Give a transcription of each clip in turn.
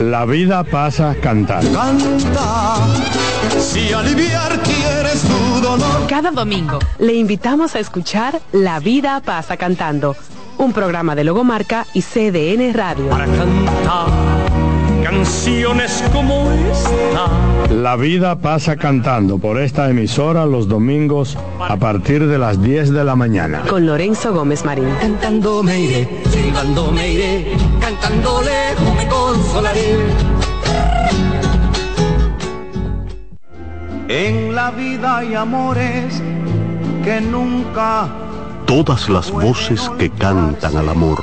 La vida pasa cantando. Canta, si aliviar quieres tu dolor. Cada domingo le invitamos a escuchar La vida pasa cantando, un programa de Logomarca y CDN Radio. Para cantar canciones como esta. La vida pasa cantando por esta emisora los domingos a partir de las 10 de la mañana. Con Lorenzo Gómez Marín. Cantando me iré, silbando me iré, cantando lejos me consolaré. En la vida hay amores que nunca Todas las voces que cantan al amor.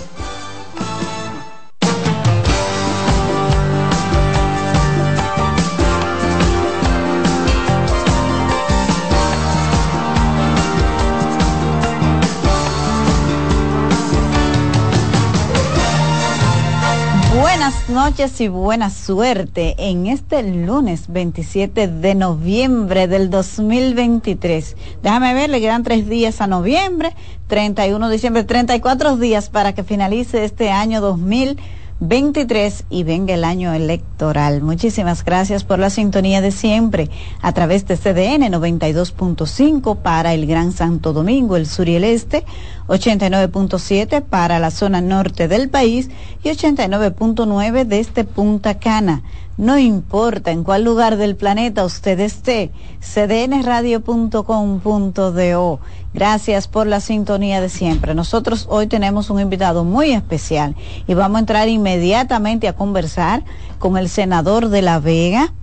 Noches y buena suerte en este lunes 27 de noviembre del 2023. Déjame ver, le quedan tres días a noviembre, 31 de diciembre, 34 días para que finalice este año 2023 23 y venga el año electoral. Muchísimas gracias por la sintonía de siempre a través de CDN 92.5 para el Gran Santo Domingo, el sur y el este, 89.7 para la zona norte del país y 89.9 desde Punta Cana. No importa en cuál lugar del planeta usted esté, cdnradio.com.do. Gracias por la sintonía de siempre. Nosotros hoy tenemos un invitado muy especial y vamos a entrar inmediatamente a conversar con el senador de La Vega,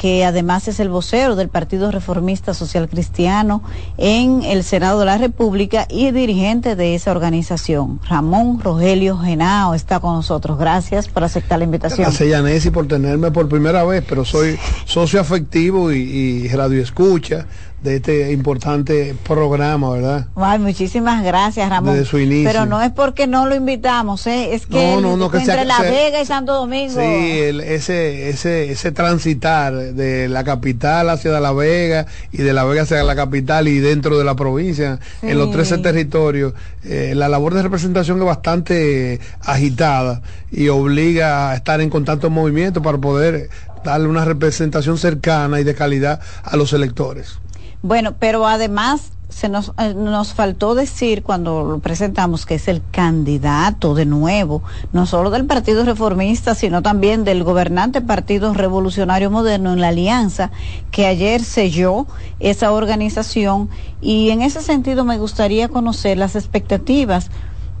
que además es el vocero del Partido Reformista Social Cristiano en el Senado de la República y dirigente de esa organización. Ramón Rogelio Genao está con nosotros. Gracias por aceptar la invitación. Gracias, Yanesi, por tenerme por primera vez, pero soy socio afectivo y, y radio escucha de este importante programa, ¿verdad? Ay, muchísimas gracias, Ramón. Desde su inicio. Pero no es porque no lo invitamos, ¿eh? es que, no, no, que entre La Vega y Santo Domingo. Sí, ese, ese, ese transitar de la capital hacia La Vega y de La Vega hacia la capital y dentro de la provincia, en los 13 territorios, eh, la labor de representación es bastante agitada y obliga a estar en constante movimiento para poder darle una representación cercana y de calidad a los electores. Bueno, pero además se nos, eh, nos faltó decir cuando lo presentamos que es el candidato de nuevo, no solo del Partido Reformista, sino también del gobernante Partido Revolucionario Moderno en la Alianza, que ayer selló esa organización. Y en ese sentido me gustaría conocer las expectativas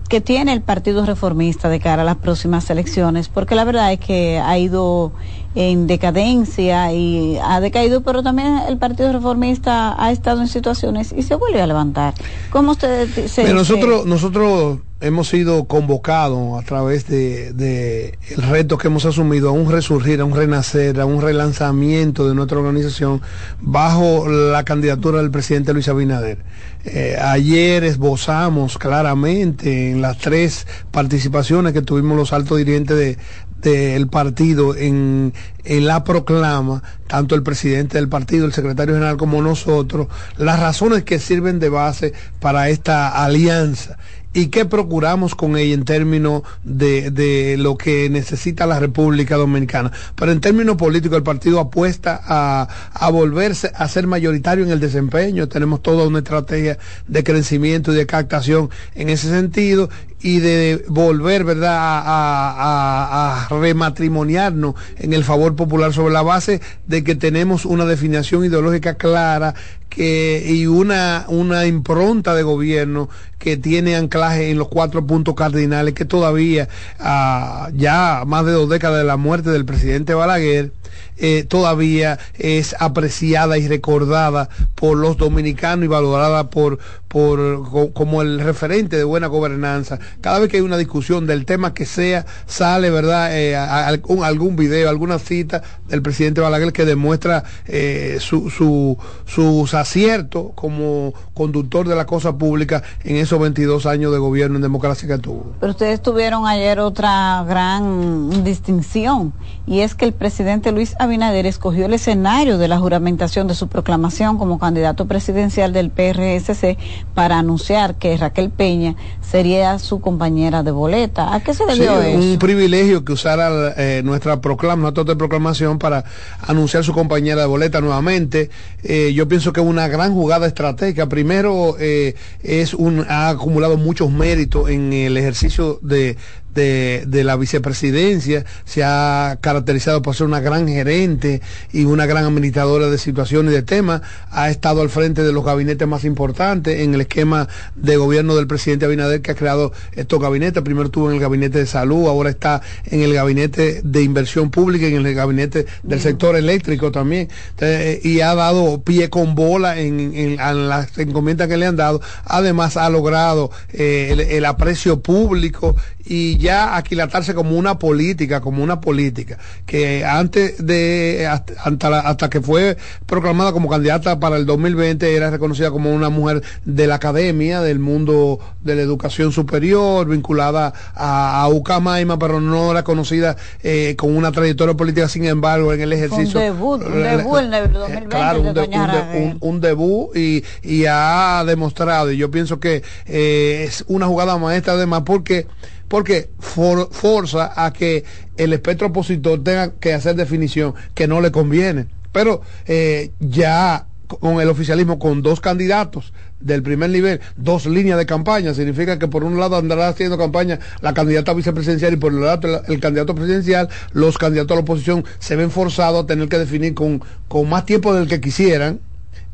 que tiene el Partido Reformista de cara a las próximas elecciones, porque la verdad es que ha ido en decadencia y ha decaído, pero también el Partido Reformista ha estado en situaciones y se vuelve a levantar. ¿Cómo usted se, nosotros nosotros hemos sido convocados a través de, de, el reto que hemos asumido a un resurgir, a un renacer, a un relanzamiento de nuestra organización bajo la candidatura del presidente Luis Abinader. Eh, ayer esbozamos claramente en las tres participaciones que tuvimos los altos dirigentes de, del partido en, en, la proclama, tanto el presidente del partido, el secretario general como nosotros, las razones que sirven de base para esta alianza y qué procuramos con ella en términos de, de, lo que necesita la República Dominicana. Pero en términos políticos el partido apuesta a, a, volverse a ser mayoritario en el desempeño. Tenemos toda una estrategia de crecimiento y de captación en ese sentido y de volver, ¿verdad?, a, rematrimoniarnos en el favor popular sobre la base de que tenemos una definición ideológica clara que, y una, una impronta de gobierno que tiene anclaje en los cuatro puntos cardinales que todavía, ah, ya más de dos décadas de la muerte del presidente Balaguer, eh, todavía es apreciada y recordada por los dominicanos y valorada por, por como el referente de buena gobernanza. Cada vez que hay una discusión del tema que sea, sale, ¿verdad?, eh, algún, algún video, alguna cita del presidente Balaguer que demuestra eh, su, su, sus aciertos como conductor de la cosa pública en esos 22 años de gobierno en democracia que tuvo. Pero ustedes tuvieron ayer otra gran distinción y es que el presidente Luis Abinader escogió el escenario de la juramentación de su proclamación como candidato presidencial del PRSC para anunciar que Raquel Peña sería su compañera de boleta. ¿A qué se debió sí, eso? Un privilegio que usara eh, nuestra proclama, nuestra de proclamación para anunciar su compañera de boleta nuevamente. Eh, yo pienso que es una gran jugada estratégica. Primero, eh, es un, ha acumulado muchos méritos en el ejercicio de, de, de, la vicepresidencia, se ha caracterizado por ser una gran gerente y una gran administradora de situaciones y de temas, ha estado al frente de los gabinetes más importantes en el esquema de gobierno del presidente Abinader que ha creado estos gabinetes, primero estuvo en el gabinete de salud, ahora está en el gabinete de inversión pública, en el gabinete del sector eléctrico también, Entonces, y ha dado pie con bola en, en, las encomiendas que le han dado, además ha logrado eh, el aprecio público y ya aquilatarse como una política, como una política, que antes de, hasta, hasta que fue proclamada como candidata para el 2020, era reconocida como una mujer de la academia, del mundo de la educación superior, vinculada a, a Ucamaima, pero no era conocida eh, con una trayectoria política, sin embargo, en el ejercicio. Un debut, un debut en el 2020 claro, un, de de- Doña un de- Aragón. un- un debut y, y ha demostrado, y yo pienso que eh, es una jugada maestra además porque porque for- forza a que el espectro opositor tenga que hacer definición que no le conviene. Pero eh, ya con el oficialismo, con dos candidatos del primer nivel, dos líneas de campaña, significa que por un lado andará haciendo campaña la candidata vicepresidencial y por el otro el, el candidato presidencial, los candidatos a la oposición se ven forzados a tener que definir con, con más tiempo del que quisieran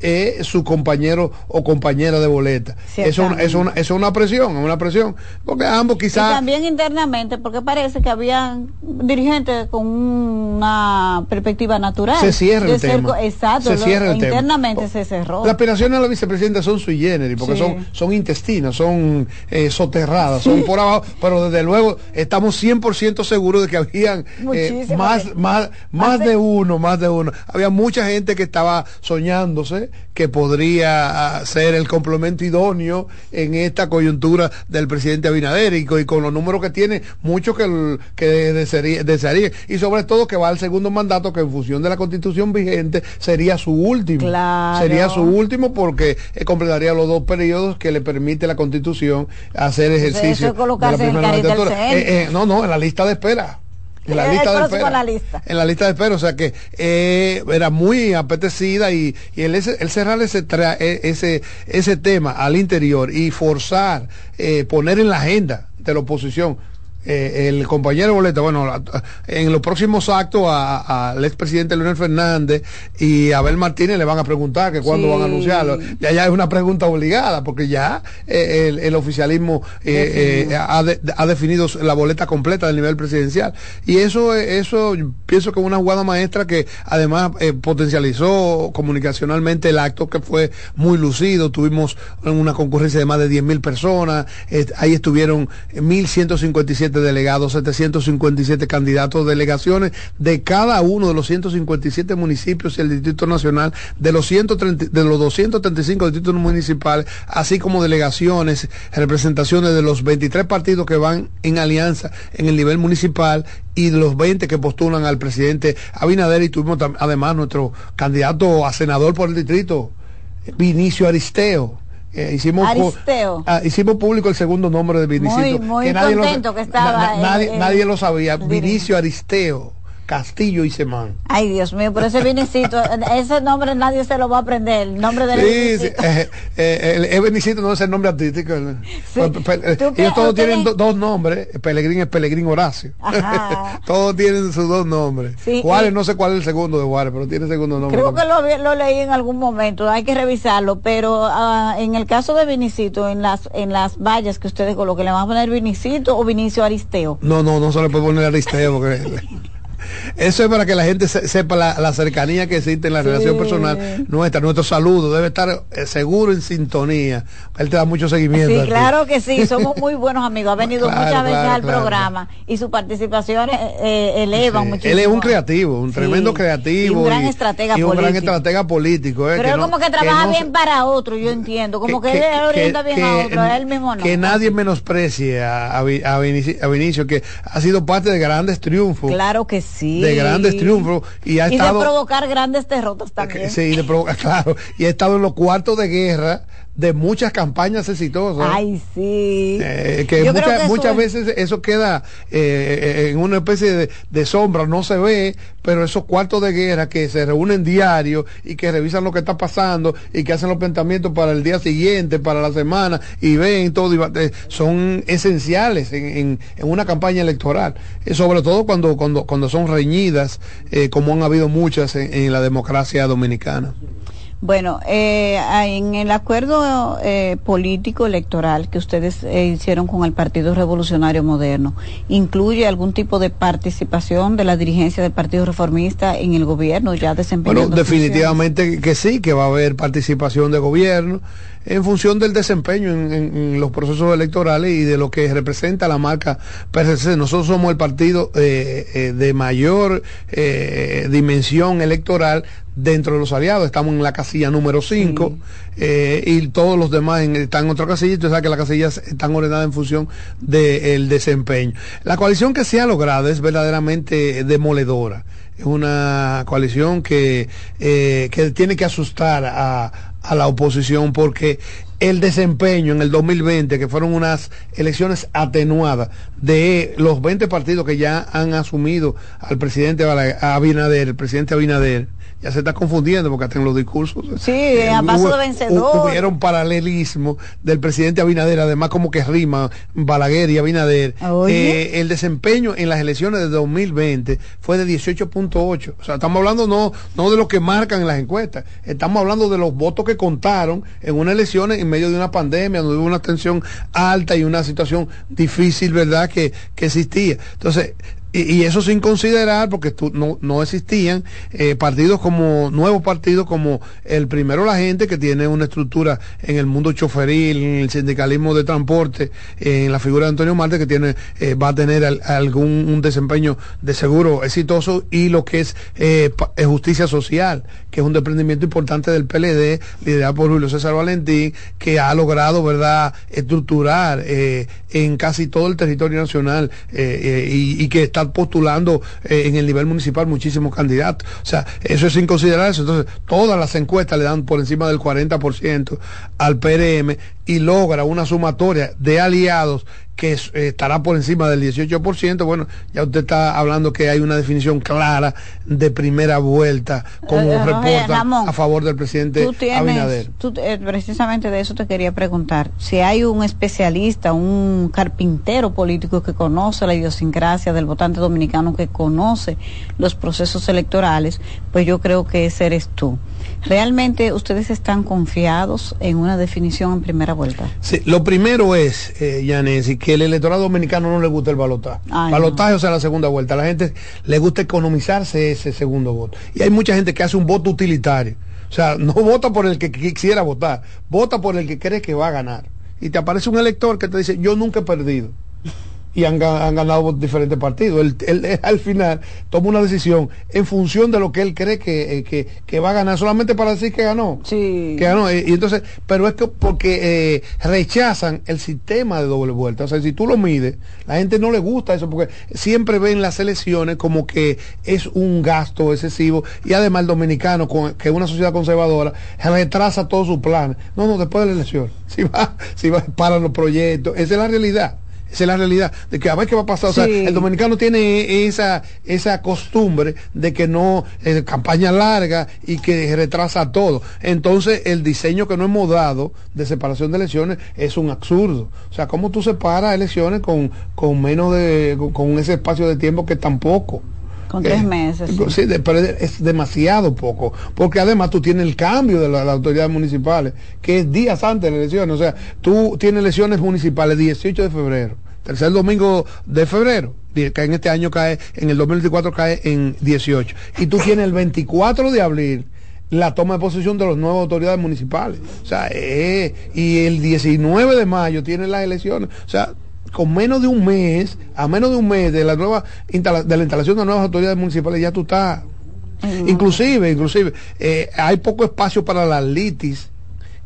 eh, su compañero o compañera de boleta. Eso es una, es una, es presión, es una presión, porque ambos Y quizás... también internamente, porque parece que había dirigentes con una perspectiva natural. Se cierra el tema. Exacto, Se lo- cierra el tema. internamente se cerró. Las aspiraciones a la vicepresidenta son sui generis, porque Sí. son, son intestinas, son eh, soterradas, son por abajo, pero desde luego estamos 100% seguros de que habían eh, más, más, más de uno, más de uno. Había mucha gente que estaba soñándose que podría ah, ser el complemento idóneo en esta coyuntura del presidente Abinader y, co- y con los números que tiene, muchos que, el- que desearía-. Y sobre todo que va al segundo mandato que en función de la constitución vigente sería su último. Claro. Sería su último porque eh, completaría los dos periodos que le permite la constitución hacer ejercicio. eso de la el primera centro. Eh, eh, no, no, en la lista de espera. En la El lista de espera. en la lista. En la lista de espera, o sea que eh, era muy apetecida y, y el, el cerrar ese, tra- eh, ese, ese tema al interior y forzar, eh, poner en la agenda de la oposición. Eh, el compañero Boleta, bueno, en los próximos actos al expresidente Leonel Fernández y a Abel Martínez le van a preguntar que cuándo Sí. van a anunciarlo. Ya, ya es una pregunta obligada, porque ya eh, el, el oficialismo eh, ha, de- ha definido la boleta completa del nivel presidencial. Y eso, eso pienso que es una jugada maestra que además potencializó comunicacionalmente el acto que fue muy lucido. Tuvimos una concurrencia de más de 10 mil personas. ahí estuvieron 1.157 delegados, 757 candidatos, delegaciones de cada uno de los 157 municipios y el Distrito Nacional, de los, 130, de los 235 distritos municipales, así como delegaciones, representaciones de los 23 partidos que van en alianza en el nivel municipal y de los 20 que postulan al presidente Abinader y tuvimos además nuestro candidato a senador por el distrito, Vinicio Aristeo. Eh, hicimos, Aristeo. ah, hicimos público el segundo nombre de Vinicio. Muy- muy contento que estaba en- nadie, en- nadie lo sabía. Vinicio Aristeo, Castillo y Semán. Ay, Dios mío, pero ese Vinicito, ese nombre nadie se lo va a aprender, el nombre del Sí, sí, eh, eh, el, el Benicito no es el nombre artístico. el- Pe- pe- ¿Tú qué- ellos todos tienen do- dos nombres. Pelegrín es Pelegrín Horacio. Ajá. todos tienen sus dos nombres. Juárez, no sé cuál es el segundo de Juárez, pero tiene segundo nombre. Creo que lo, leí en algún momento, hay que revisarlo, pero ah, en el caso de Vinicito, en las en las vallas que ustedes coloquen, ¿le van a poner Vinicito o Vinicio Aristeo? No, no, no se le puede poner Aristeo porque eso es para que la gente se- sepa la, la cercanía que existe en la relación personal nuestra, nuestro saludo debe estar eh, seguro en sintonía. Él te da mucho seguimiento. Sí, claro que sí, somos muy buenos amigos, ha venido Claro, muchas veces claro, al claro, programa y sus participaciones eh, elevan Sí, muchísimo. Él es un creativo, un tremendo creativo. Y un gran estratega y un gran político. estratega político. eh, Pero no- como que trabaja no bien para otro, yo entiendo, como que, él orienta bien a otro, a él mismo no. que nadie menosprecie a, a a Vinici- a Vinicio, que ha sido parte de grandes triunfos. Claro que sí. De grandes triunfos y ha y estado de provocar grandes derrotas también. Sí, de provo- claro, y ha estado en los cuartos de guerra de muchas campañas exitosas. Ay, sí. Eh, que que muchas es- veces eso queda eh, en una especie de, de sombra, no se ve, pero esos cuartos de guerra que se reúnen diario y que revisan lo que está pasando y que hacen los planteamientos para el día siguiente, para la semana y ven todo, y eh, son esenciales en, en- en una campaña electoral, Eh, sobre todo cuando, cuando, cuando son reñidas, eh, como han habido muchas en- en la democracia dominicana. Bueno, eh, en el acuerdo eh, político electoral que ustedes eh, hicieron con el Partido Revolucionario Moderno, ¿incluye algún tipo de participación de la dirigencia del Partido Reformista en el gobierno ya desempeñando Bueno, funciones? definitivamente que sí, que va a haber participación de gobierno. en función del desempeño en, los procesos electorales y de lo que representa la marca PRC. Nosotros somos el partido eh, eh, de mayor eh, dimensión electoral dentro de los aliados. Estamos en la casilla número 5 y todos los demás están en otra casilla. Usted sabe que las casillas están ordenadas en función del desempeño. La coalición que se ha logrado es verdaderamente demoledora. Es una coalición que, que tiene que asustar a, a la oposición porque el desempeño en el 2020, que fueron unas elecciones atenuadas de los 20 partidos que ya han asumido al presidente Abinader, el presidente Abinader, ya se está confundiendo porque hasta en los discursos. Sí, eh, a paso de vencedor. Hubieron paralelismo del presidente Abinader, además como que rima Balaguer y Abinader. Eh, el desempeño en las elecciones de 2020 fue de 18.8. O sea, estamos hablando no, no de lo que marcan en las encuestas, estamos hablando de los votos que contaron en unas elecciones en medio de una pandemia, donde hubo una tensión alta y una situación difícil, ¿verdad?, que, que existía. Entonces, y, eso sin considerar, porque no, no existían eh, partidos como, nuevos partidos como el primero la gente, que tiene una estructura en el mundo choferil, en el sindicalismo de transporte, en la figura de Antonio Marte, que tiene, eh, va a tener algún un desempeño de seguro exitoso, y lo que es eh, justicia social, que es un desprendimiento importante del PLD, liderado por Julio César Valentín, que ha logrado, ¿verdad?, estructurar en casi todo el territorio nacional y, y que está postulando eh, en el nivel municipal muchísimos candidatos. O sea, eso es sin considerar eso. Entonces, todas las encuestas le dan por encima del 40% al PRM y logra una sumatoria de aliados que eh, estará por encima del 18%, bueno, ya usted está hablando que hay una definición clara de primera vuelta, como eh, reporta a favor del presidente tú Abinader. Eh, precisamente de eso te quería preguntar, si hay un especialista, un carpintero político que conoce la idiosincrasia del votante dominicano, que conoce los procesos electorales, pues yo creo que ese eres tú. ¿Realmente ustedes están confiados en una definición en primera vuelta? Sí, lo primero es, eh, y que el electorado dominicano no le gusta el balotaje. balotaje, o sea, la segunda vuelta. A la gente le gusta economizarse ese segundo voto. Y hay mucha gente que hace un voto utilitario. O sea, no vota por el que quisiera votar, vota por el que cree que va a ganar. Y te aparece un elector que te dice, yo nunca he perdido y han, ganado diferentes partidos. Él, al final toma una decisión en función de lo que él cree que, eh, va a ganar, solamente para decir que ganó. Sí. Que ganó. Y, entonces, pero es que porque eh, rechazan el sistema de doble vuelta. O sea, si tú lo mides, la gente no le gusta eso porque siempre ven las elecciones como que es un gasto excesivo y además el dominicano, que es una sociedad conservadora, retrasa todo su plan. No, no, después de la elección. Si va, si va para los proyectos, esa es la realidad. Esa es la realidad, de que a ver qué va a pasar. O sea, el dominicano tiene esa, esa costumbre de que no, eh, campaña larga y que retrasa todo. Entonces, el diseño que no hemos dado de separación de elecciones es un absurdo. O sea, ¿cómo tú separas elecciones con, con menos de, con, ese espacio de tiempo que tampoco? Con tres eh, meses. Sí, pero es demasiado poco, porque además tú tienes el cambio de las autoridades municipales, que es días antes de la elección. O sea, tú tienes elecciones municipales 18 de febrero, tercer domingo de febrero, que en este año cae, en el 2024 cae en 18. Y tú tienes el 24 de abril la toma de posesión de las nuevas autoridades municipales. O sea, eh, y el 19 de mayo tienen las elecciones. O sea, con menos de un mes, a menos de un mes de la nueva de la instalación de nuevas autoridades municipales, ya tú estás. Inclusive, inclusive, eh, hay poco espacio para las litis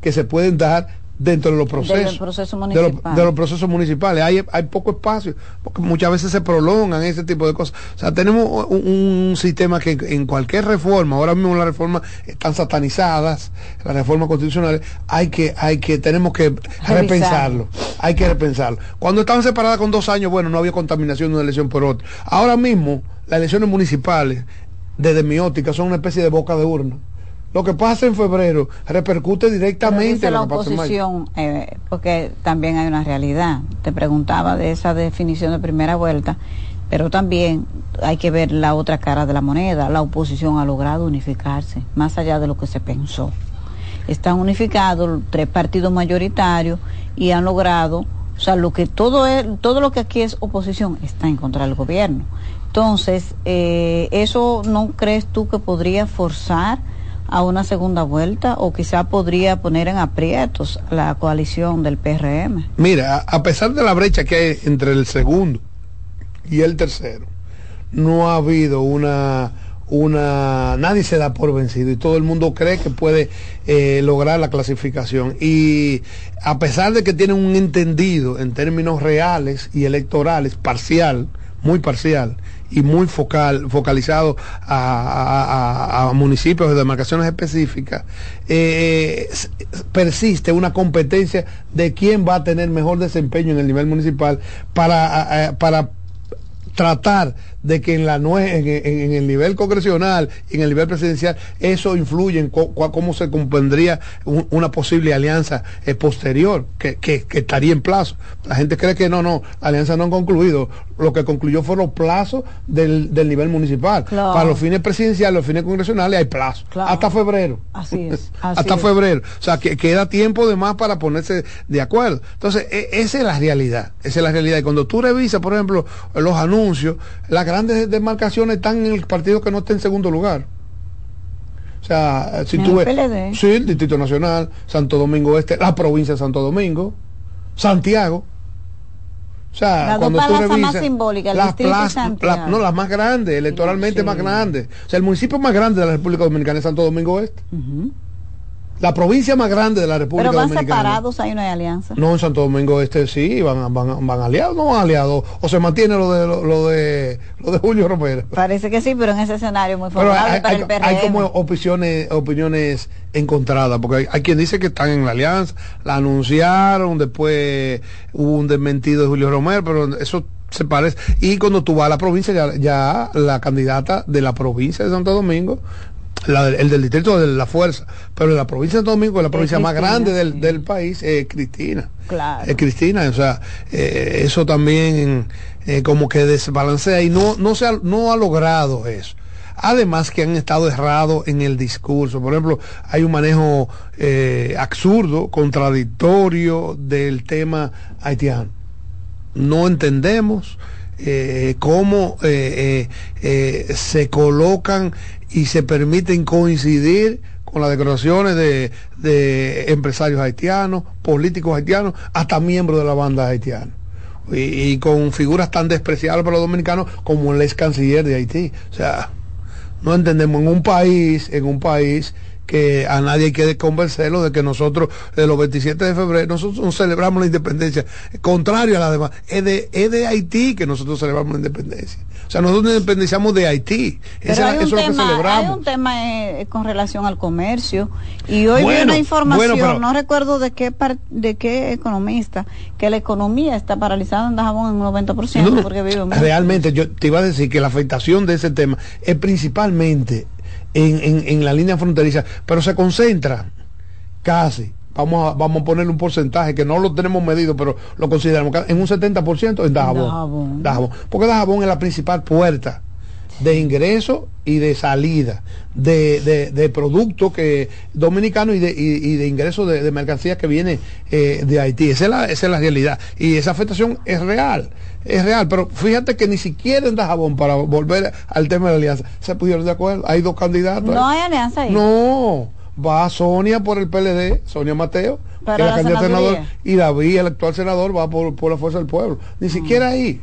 que se pueden dar dentro de los procesos, de, los, procesos municipales. Hay, hay poco espacio, porque muchas veces se prolongan ese tipo de cosas. O sea, tenemos un, sistema que en cualquier reforma, ahora mismo las reformas están satanizadas, las reformas constitucionales, hay que, hay que, tenemos que repensarlo, hay que repensarlo. Cuando estaban separadas con dos años, bueno, no había contaminación de una elección por otra. Ahora mismo, las elecciones municipales, desde mi óptica, son una especie de boca de urna lo que pasa en febrero repercute directamente en la oposición, eh, porque también hay una realidad. Te preguntaba de esa definición de primera vuelta, pero también hay que ver la otra cara de la moneda. La oposición ha logrado unificarse, más allá de lo que se pensó. Están unificados tres partidos mayoritarios y han logrado, o sea, lo que todo es, todo lo que aquí es oposición está en contra del gobierno. Entonces, eh, ¿eso no crees tú que podría forzar? A una segunda vuelta o quizá podría poner en aprietos la coalición del PRM. Mira, a pesar de la brecha que hay entre el segundo y el tercero, no ha habido una una nadie se da por vencido y todo el mundo cree que puede eh, lograr la clasificación y a pesar de que tienen un entendido en términos reales y electorales parcial muy parcial y muy focal, focalizado a, municipios de demarcaciones específicas, eh, persiste una competencia de quién va a tener mejor desempeño en el nivel municipal para, para tratar de que en, la en, el nivel congresional y en el nivel presidencial eso influye en cómo se compondría una posible alianza eh, posterior que, estaría en plazo. La gente cree que no, no, la alianza no ha concluido. Lo que concluyó fue los plazos del, nivel municipal. Para los fines presidenciales, los fines congresionales hay plazo. Hasta febrero. Así es. Hasta febrero. O sea, que queda tiempo de más para ponerse de acuerdo. Entonces, e, esa es la realidad. Esa es la realidad. Y cuando tú revisas, por ejemplo, los anuncios, la grandes demarcaciones están en el partido que no está en segundo lugar. O sea, si tú ves, sí, el Distrito Nacional, Santo Domingo Este, la provincia de Santo Domingo, Santiago. O sea, cuando tú revisas, más simbólicas, las no, las más grandes, electoralmente más grandes. O sea, el municipio más grande de la República Dominicana es Santo Domingo Este la provincia más grande de la República Pero van separados, ahí no hay alianza. No, en Santo Domingo Este sí, van, van, van aliados, no van aliados. O se mantiene lo de lo, de lo de Julio Romero. Parece que sí, pero en ese escenario muy favorable para el PRM. Hay como opiniones, opiniones encontradas, porque hay, quien dice que están en la alianza, la anunciaron, después hubo un desmentido de Julio Romero, pero eso se parece. Y cuando tú vas a la provincia, ya, ya, la candidata de la provincia de Santo Domingo el del distrito de la fuerza, pero la provincia de Santo Domingo, la provincia más grande del, país, es Cristina. Claro. Es Cristina, o sea, eh, eso también eh, como que desbalancea y no, no, se ha, no ha logrado eso. Además que han estado errados en el discurso. Por ejemplo, hay un manejo eh, absurdo, contradictorio del tema haitiano. No entendemos cómo se colocan y se permiten coincidir con las declaraciones de, empresarios haitianos, políticos haitianos, hasta miembros de la banda haitiana. Y, con figuras tan despreciables para los dominicanos como el ex canciller de Haití. O sea, no entendemos en un país, en un país que a nadie hay que convencerlo de que nosotros, de los 27 de febrero, nosotros celebramos la independencia. Contrario a la demás, es de, es de Haití que nosotros celebramos la independencia. O sea, nosotros nos independizamos de Haití. eso es lo que celebramos. Hay un tema eh, con relación al comercio. Y hoy vi una información, no recuerdo de qué de qué economista, que la economía está paralizada en Dajabón en un 90% porque vive Realmente, yo te iba a decir que la afectación de ese tema es principalmente en, la línea fronteriza, pero se concentra casi vamos a, vamos a ponerle un porcentaje que no lo tenemos medido, pero lo consideramos en un 70% en Dajabón. Dajabón. Porque Dajabón es la principal puerta de ingreso y de salida de, de, de productos que dominicanos y de, y, de ingresos de, mercancías que viene eh, de Haití. Esa es, la, esa es la realidad. Y esa afectación es real. Es real. Pero fíjate que ni siquiera en Dajabón, para volver al tema de la alianza, se pusieron de acuerdo. Hay dos candidatos. No hay alianza ahí. No va Sonia por el PLD, Sonia Mateo, que la, candidata senador, y David, el actual senador, va por, por la fuerza del pueblo. Ni mm. siquiera ahí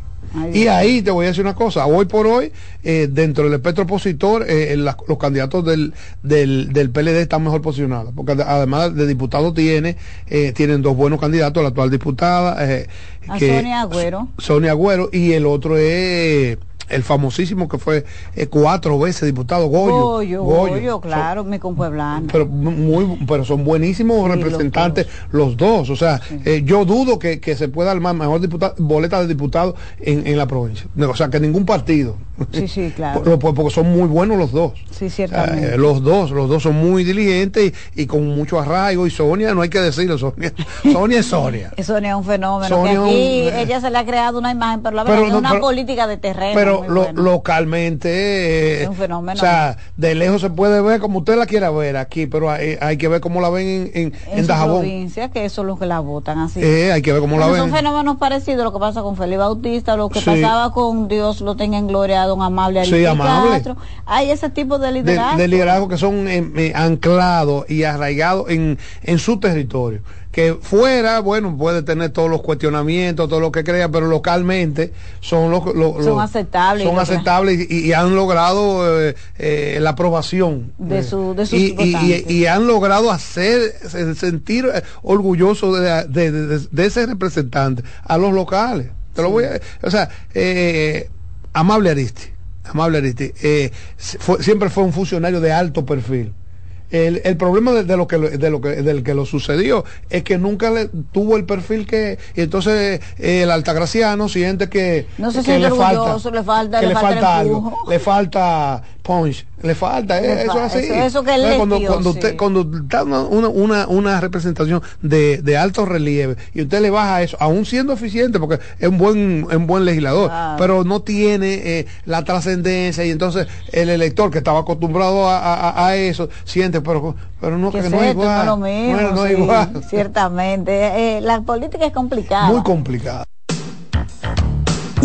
y ahí te voy a decir una cosa, hoy por hoy, eh, dentro del espectro opositor, eh, los candidatos del, del, del, PLD están mejor posicionados, porque además de diputado tiene, eh, tienen dos buenos candidatos, la actual diputada, Sonia Agüero. Sonia Agüero, y el otro es el famosísimo que fue eh, cuatro veces diputado Goyo. Goyo, Goyo, claro, me compueblano. Pero, muy, pero son buenísimos representantes los dos. O sea, eh, yo dudo que, se pueda armar mejor diputado, boleta de diputado en, en la provincia. O sea, que ningún partido. Sí, sí, claro. porque son muy buenos los dos. Sí, ciertamente. Eh, los dos, los dos son muy diligentes y, con mucho arraigo. Y Sonia, no hay que decirlo, Sonia. Sonia es Sonia. Sonia es un fenómeno. que aquí ella se le ha creado una imagen, pero la verdad es una política de terreno localmente, eh, o sea, de lejos se puede ver como usted la quiera ver aquí, pero hay, que ver cómo la ven en, en, en, en provincia, que eso es lo que la votan así. Eh, hay que ver cómo la ven. Son fenómenos parecidos lo que pasa con Felipe Bautista, lo que pasaba con Dios lo tenga en gloria don Amable sí, amable. Hay ese tipo de liderazgo. De, liderazgo que son eh, anclados y arraigados en, en su territorio que fuera, bueno, puede tener todos los cuestionamientos, todo lo que crea, pero localmente son los, son aceptables, son aceptables y, han logrado eh, eh, la aprobación. De, su, de sus y, y, han logrado hacer sentir orgulloso de, de, ese representante a los locales. Te lo voy a, o sea, eh, amable Aristi, amable Aristi, siempre fue un funcionario de alto perfil el, el problema de, lo que de lo que del que lo sucedió es que nunca le tuvo el perfil que y entonces eh, el altagraciano siente que, no se que le, falta, le falta, le, falta, algo le falta punch le falta eh, eso así eso, que cuando, cuando usted cuando está una, una, una representación de, de, alto relieve y usted le baja eso aún siendo eficiente porque es un buen un buen legislador pero no tiene eh, la trascendencia y entonces el elector que estaba acostumbrado a, a, a eso siente pero, pero no, que no es igual. No, mismo, igual. Ciertamente. Eh, la política es complicada. Muy complicada.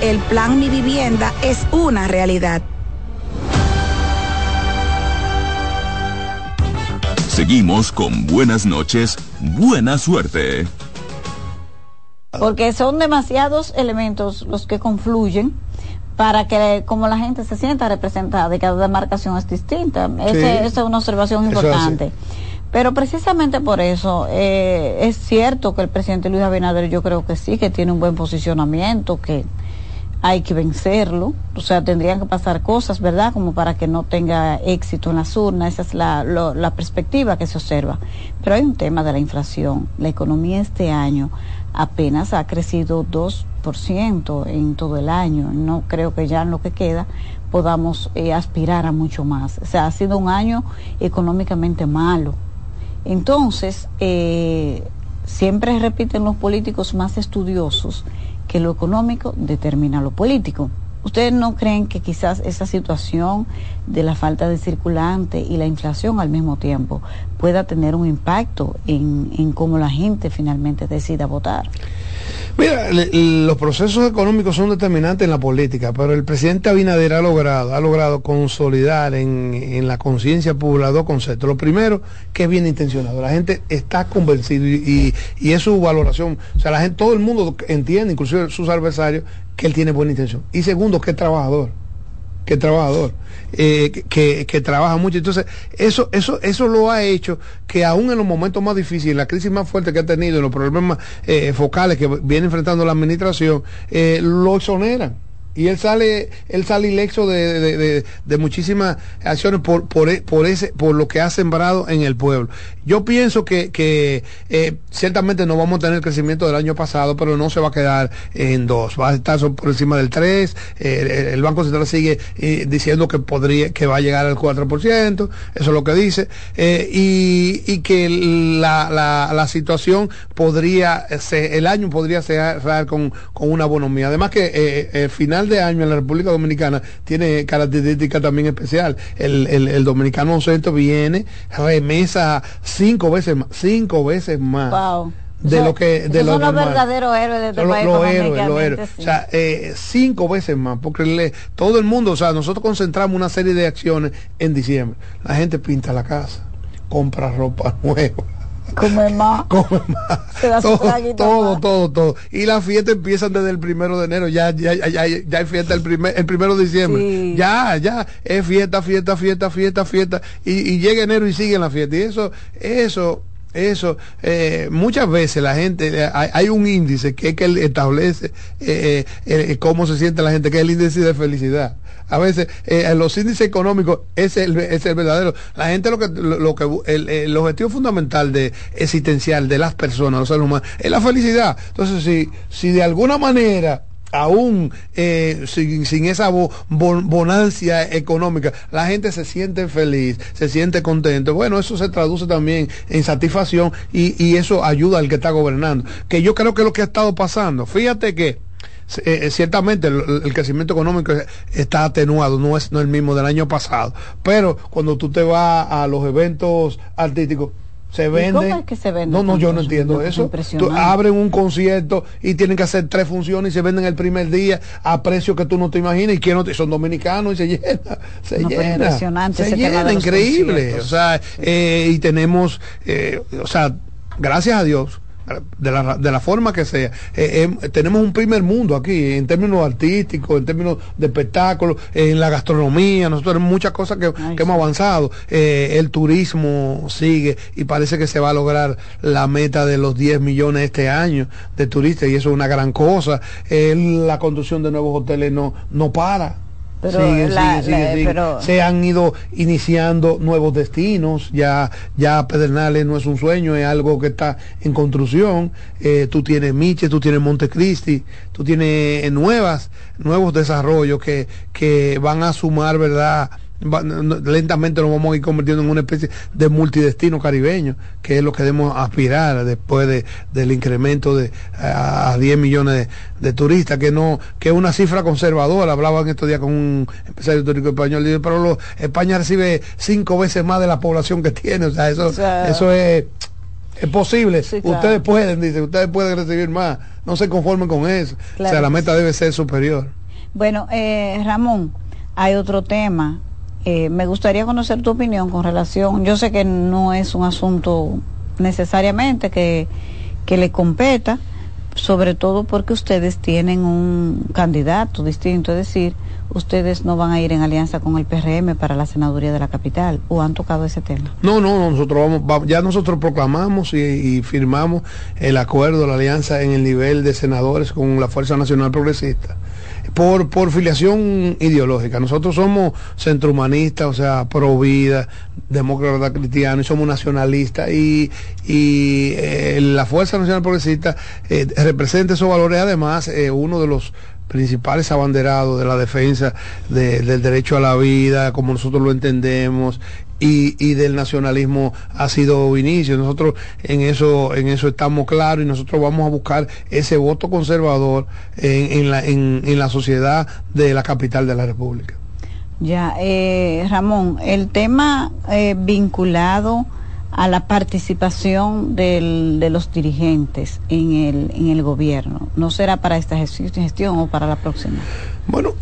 El plan Mi Vivienda es una realidad. Seguimos con buenas noches, buena suerte. Porque son demasiados elementos los que confluyen para que como la gente se sienta representada y cada demarcación es distinta. esa es una observación importante. Pero precisamente por eso eh, es cierto que el presidente Luis Abinader yo creo que sí, que tiene un buen posicionamiento, que hay que vencerlo, o sea, tendrían que pasar cosas, ¿verdad? Como para que no tenga éxito en las urnas, esa es la, la perspectiva que se observa. Pero hay un tema de la inflación. La economía este año apenas ha crecido 2% en todo el año. No creo que ya en lo que queda podamos eh, aspirar a mucho más. O sea, ha sido un año económicamente malo. Entonces, eh, siempre repiten los políticos más estudiosos que lo económico determina lo político. ¿Ustedes no creen que quizás esa situación de la falta de circulante y la inflación al mismo tiempo pueda tener un impacto en, en cómo la gente finalmente decida votar? Mira, los procesos económicos son determinantes en la política, pero el presidente Abinader ha logrado, ha logrado consolidar en, la conciencia popular dos conceptos. Lo primero, que es bien intencionado. La gente está convencida y, y, es su valoración. O sea, la gente, todo el mundo entiende, inclusive sus adversarios, que él tiene buena intención. Y segundo, que es trabajador que trabajador, eh, que, que, trabaja mucho. Entonces, eso, eso, eso lo ha hecho que aún en los momentos más difíciles, la crisis más fuerte que ha tenido, en los problemas eh, focales que viene enfrentando la administración, eh, lo exoneran y él sale él sale ileso de, de, muchísimas acciones por, por, e, por, ese por lo que ha sembrado en el pueblo. Yo pienso que, que eh, ciertamente no vamos a tener el crecimiento del año pasado pero no se va a quedar en dos. Va a estar por encima del 3 eh, el banco central sigue eh, diciendo que podría que va a llegar al 4% eso es lo que dice. Y, y, que la, la, la situación podría ser, el año podría cerrar con, con una bonomía. Además que el final de año en la República Dominicana tiene característica también especial. El, el, dominicano centro viene, remesa cinco veces más, cinco veces más. de lo que de los verdaderos héroes de este los, país los héroes, los héroes. sí. O sea, eh, cinco veces más, porque le- todo el mundo, o sea, nosotros concentramos una serie de acciones en diciembre. La gente pinta la casa, compra ropa nueva. Come más. Come más. Se da su todo, todo, más. todo, todo. Y las fiestas empiezan desde el primero de enero. Ya, ya, ya, ya, ya hay fiesta el primer, el primero de diciembre. Sí. Ya, ya, es fiesta, fiesta, fiesta, fiesta, fiesta. Y, y llega enero y siguen la fiesta. Y eso, eso, eso, eh, muchas veces la gente, eh, hay, hay un índice que es que establece eh, eh, cómo se siente la gente, que es el índice de felicidad. A veces los índices económicos es el, es el verdadero. La gente lo que, lo, que el, el objetivo fundamental de existencial de las personas, los seres humanos, es la felicidad. Entonces, si, si de alguna manera aún eh, sin, sin esa bo- bon- bonancia económica, la gente se siente feliz, se siente contento. Bueno, eso se traduce también en satisfacción y, y eso ayuda al que está gobernando. Que yo creo que es lo que ha estado pasando. Fíjate que eh, eh, ciertamente el, el crecimiento económico está atenuado, no es no el mismo del año pasado. Pero cuando tú te vas a los eventos artísticos, se ¿Y vende. cómo es que se vende No, no, yo no entiendo Es eso. Tú abren un concierto y tienen que hacer tres funciones y se venden el primer día a precios que tú no te imaginas y que no te- son dominicanos y se llena, se No, llena, impresionante se llena, increíble. conciertos. O sea, eh, y tenemos, eh, o sea, gracias a Dios. De la, de la forma que sea, eh, eh, tenemos un primer mundo aquí en términos artísticos, en términos de espectáculos, en la gastronomía, nosotros tenemos muchas cosas que, que hemos avanzado. Eh, el turismo sigue y parece que se va a lograr la meta de los 10 millones este año de turistas y eso es una gran cosa. La construcción de nuevos hoteles no, no para. Pero la- la- pero- Se han ido iniciando nuevos destinos, ya, ya Pedernales no es un sueño, es algo que está en construcción. Eh, tú tienes Miche, tú tienes Montecristi, tú tienes nuevas, nuevos desarrollos que, que van a sumar, ¿verdad? Va- lentamente nos vamos a ir convirtiendo en una especie de multidestino caribeño, que es lo que debemos aspirar después de, del incremento de a, a 10 millones de, de turistas, que no que es una cifra conservadora. Hablaba en estos días con un empresario turístico español, dice, pero lo- España recibe cinco veces más de la población que tiene, o sea, eso, O sea, eso es, es posible. claro. Ustedes pueden, dice, ustedes pueden recibir más, no se conformen con eso. o sea, la meta debe ser superior. Bueno, eh, Ramón, hay otro tema. Eh, me gustaría conocer tu opinión con relación. Yo sé que no es un asunto necesariamente que, que le competa, sobre todo porque ustedes tienen un candidato distinto, es decir, ustedes no van a ir en alianza con el PRM para la senaduría de la capital, o han tocado ese tema. No, no, no, nosotros vamos, va- ya nosotros proclamamos y, y firmamos el acuerdo, la alianza en el nivel de senadores con la Fuerza Nacional Progresista. Por, por filiación ideológica. Nosotros somos centrohumanistas, o sea, pro vida, demócratas cristianos, y somos nacionalistas y, y eh, la Fuerza Nacional Progresista eh, representa esos valores, además, eh, uno de los principales abanderados de la defensa de- del derecho a la vida, como nosotros lo entendemos, y, y del nacionalismo ha sido inicio. Nosotros en eso, en eso estamos claros y nosotros vamos a buscar ese voto conservador en, en la, en, en la sociedad de la capital de la República. Ya, eh, Ramón, el tema eh, vinculado a la participación del- de los dirigentes en el, en el gobierno, ¿no será para esta gesti- gestión o para la próxima? Bueno,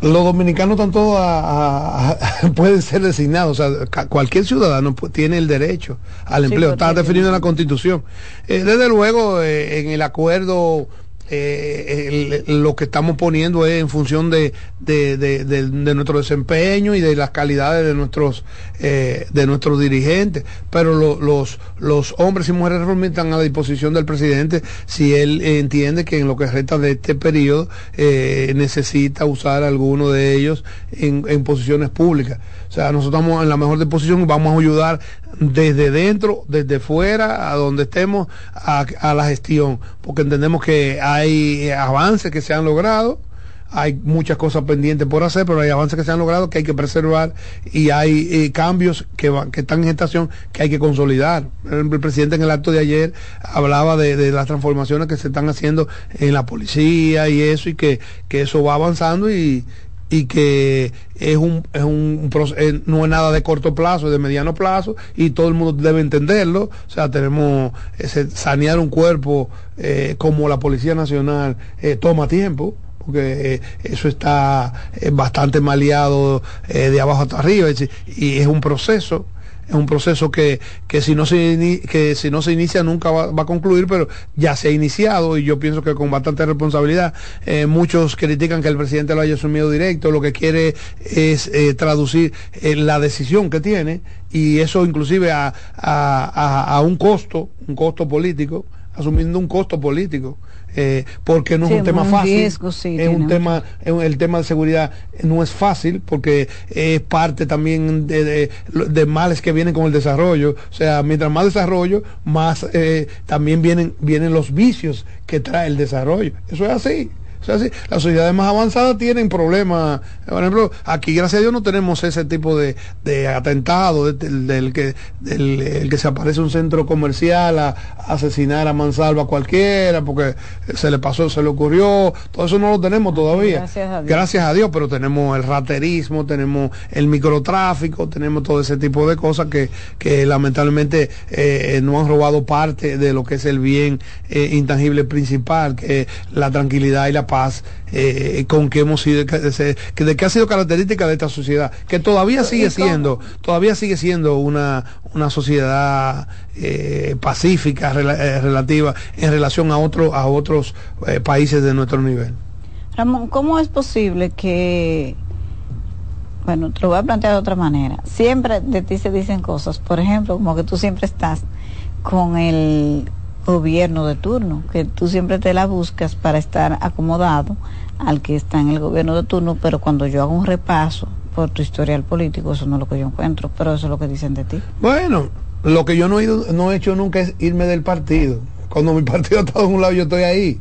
los dominicanos están todos a- a- a- pueden ser designados, o sea, cualquier ciudadano tiene el derecho al Sí, empleo, está definido en la Constitución. Eh, desde luego, eh, en el acuerdo eh, lo que estamos poniendo es en función de, de, de- nuestro desempeño y de las calidades de nuestros eh, de nuestros dirigentes. Pero lo- los los hombres y mujeres están a disposición del presidente si él entiende que en lo que resta de este periodo eh, necesita usar alguno de ellos en, en posiciones públicas. O sea nosotros estamos en la mejor disposición y vamos a ayudar desde dentro, desde fuera, a donde estemos, a, a la gestión, porque entendemos que hay avances que se han logrado, hay muchas cosas pendientes por hacer, pero hay avances que se han logrado que hay que preservar y hay eh, cambios que, van- que están en gestación que hay que consolidar. Ejemplo, el presidente en el acto de ayer hablaba de, de las transformaciones que se están haciendo en la policía y eso, y que, que eso va avanzando y y que es un, es un eh, no es nada de corto plazo, es de mediano plazo y todo el mundo debe entenderlo. O sea, tenemos ese, sanear un cuerpo eh, como la Policía Nacional eh, toma tiempo porque eso está bastante maleado de abajo hasta arriba y es un proceso es un proceso que, que, si, no se que si no se inicia nunca va, a concluir, pero ya se ha iniciado y yo pienso que con bastante responsabilidad. Eh, muchos critican que el presidente lo haya asumido directo, lo que quiere es eh, traducir eh, la decisión que tiene y eso inclusive a, a, a un costo, un costo político, asumiendo un costo político. Eh, porque no es un tema fácil. es un tema, el tema de seguridad no es fácil porque es parte también de, de, males que vienen con el desarrollo. O sea, mientras más desarrollo, más eh, también vienen, vienen los vicios que trae el desarrollo. Eso es así. O sea, sí, las sociedades más avanzadas tienen problemas. Por ejemplo, aquí gracias a Dios no tenemos ese tipo de, de atentado del, que del que se aparece un centro comercial a, asesinar a mansalva a cualquiera porque se le pasó, se le ocurrió. Todo eso no lo tenemos todavía. Gracias a Dios. pero tenemos el raterismo, tenemos el microtráfico, tenemos todo ese tipo de cosas que, que lamentablemente eh, no han robado parte de lo que es el bien eh, intangible principal, que es la tranquilidad y la paz eh, con que hemos sido, que, de que ha sido característica de esta sociedad, que todavía sigue siendo, todavía sigue siendo una, una sociedad eh, pacífica eh, relativa en relación a otro, a otros países de nuestro nivel. Ramón, ¿cómo es posible que bueno, te lo voy a plantear de otra manera. Siempre de ti se dicen cosas, por ejemplo, como que tú siempre estás con el gobierno de turno, que tú siempre te la buscas para estar acomodado al que está en el gobierno de turno, pero cuando yo hago un repaso por tu historial político, eso no es lo que yo encuentro, pero eso es lo que dicen de ti. Bueno, lo que yo no he, ido, no he hecho nunca es irme del partido. Cuando mi partido está en un lado, yo estoy ahí.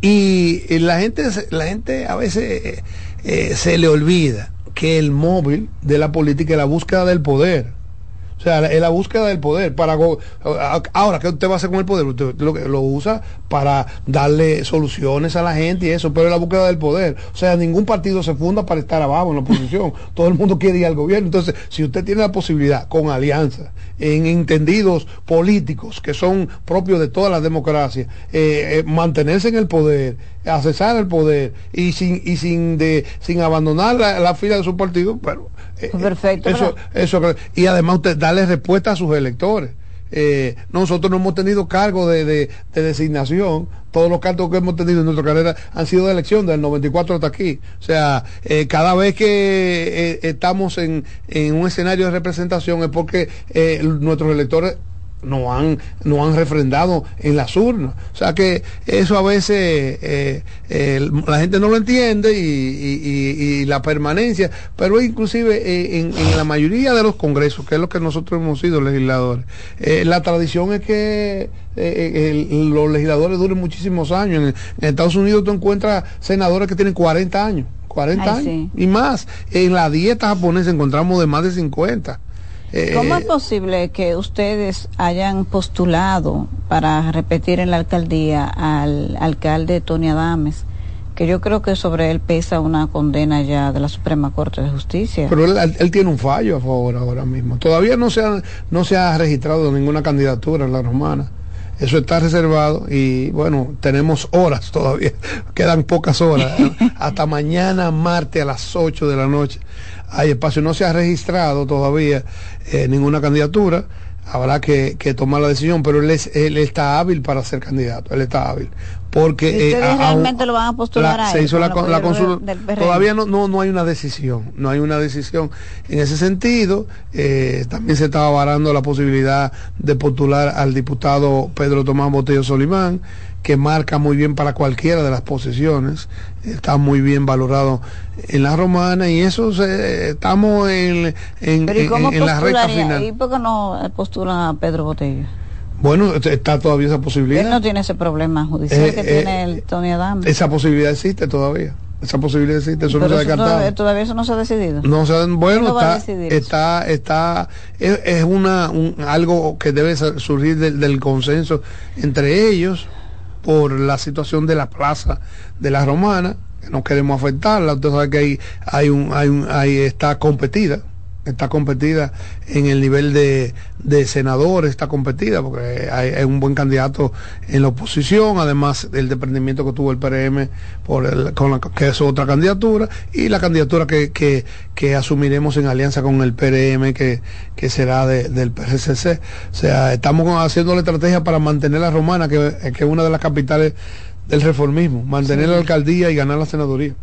Y, la gente, la gente a veces eh, eh, se le olvida que el móvil de la política es la búsqueda del poder sea, es la búsqueda del poder. Para ahora, ¿qué usted va a hacer con el poder? Usted lo, lo usa para darle soluciones a la gente y eso, pero es la búsqueda del poder. O sea, ningún partido se funda para estar abajo en la oposición. Todo el mundo quiere ir al gobierno. Entonces, si usted tiene la posibilidad, con alianza, en entendidos políticos que son propios de todas las democracias, eh, eh, mantenerse en el poder, accesar el poder y sin, y sin, de, sin abandonar la, fila de su partido, pero eh, pues Perfecto. Eso, eso, y además usted darle respuesta a sus electores. Eh, nosotros no hemos tenido cargo de, de, designación. Todos los cargos que hemos tenido en nuestra carrera han sido de elección, del 94 hasta aquí. O sea, eh, cada vez que estamos en, en, un escenario de representación es porque nuestros electores no han, no han refrendado en las urnas. O sea que eso a veces eh, la gente no lo entiende y, la permanencia, pero inclusive eh, en, la mayoría de los congresos, que es lo que nosotros hemos sido legisladores, eh, la tradición es que los legisladores duren muchísimos años. En, Estados Unidos tú encuentras senadores que tienen 40 años. 40 años y más. En la dieta japonesa encontramos de más de 50. ¿Cómo es eh, posible que ustedes hayan postulado para repetir en la alcaldía al alcalde Tony Adames? que yo creo que sobre él pesa una condena ya de la Suprema Corte de Justicia. Pero él, tiene un fallo a favor ahora mismo. Todavía no se, ha, no se ha registrado ninguna candidatura en la romana. Eso está reservado y bueno, tenemos horas todavía, quedan pocas horas, hasta mañana martes a las 8 de la noche hay espacio, no se ha registrado todavía eh, ninguna candidatura, habrá que, tomar la decisión, pero él, es, él está hábil para ser candidato, él está hábil. Porque eh, realmente lo van a postular Se hizo la, consulta, todavía no, no, no hay una decisión, no hay una decisión. En ese sentido, eh, también se estaba varando la posibilidad de postular al diputado Pedro Tomás Botello Solimán que marca muy bien para cualquiera de las posiciones, está muy bien valorado en la romana y eso estamos en, en, la recta final. ¿Y por qué no postulan a Pedro Botello? Bueno, está todavía esa posibilidad. Él no tiene ese problema judicial eh, que eh, tiene el Tony Adams. Esa posibilidad existe todavía. Esa posibilidad existe, eso no se ha descartado. Todavía, eso no se ha decidido. No se, bueno, está, está, es, una, algo que debe surgir del consenso entre ellos por la situación de la plaza de la Romana, que no queremos afectarla. Usted sabe que hay, hay un, hay un, ahí está competida está competida en el nivel de, de senadores, está competida porque hay, un buen candidato en la oposición, además del desprendimiento que tuvo el PRM por el, con la, que es otra candidatura, y la candidatura que, que, que asumiremos en alianza con el PRM que, que será del PRCC. O sea, estamos haciendo la estrategia para mantener la romana, que, que es una de las capitales del reformismo, mantener la alcaldía y ganar la senaduría.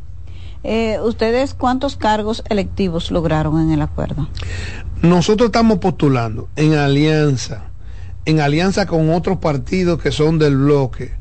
Eh, ¿Ustedes cuántos cargos electivos lograron en el acuerdo? Nosotros estamos postulando en alianza, en alianza con otros partidos que son del bloque.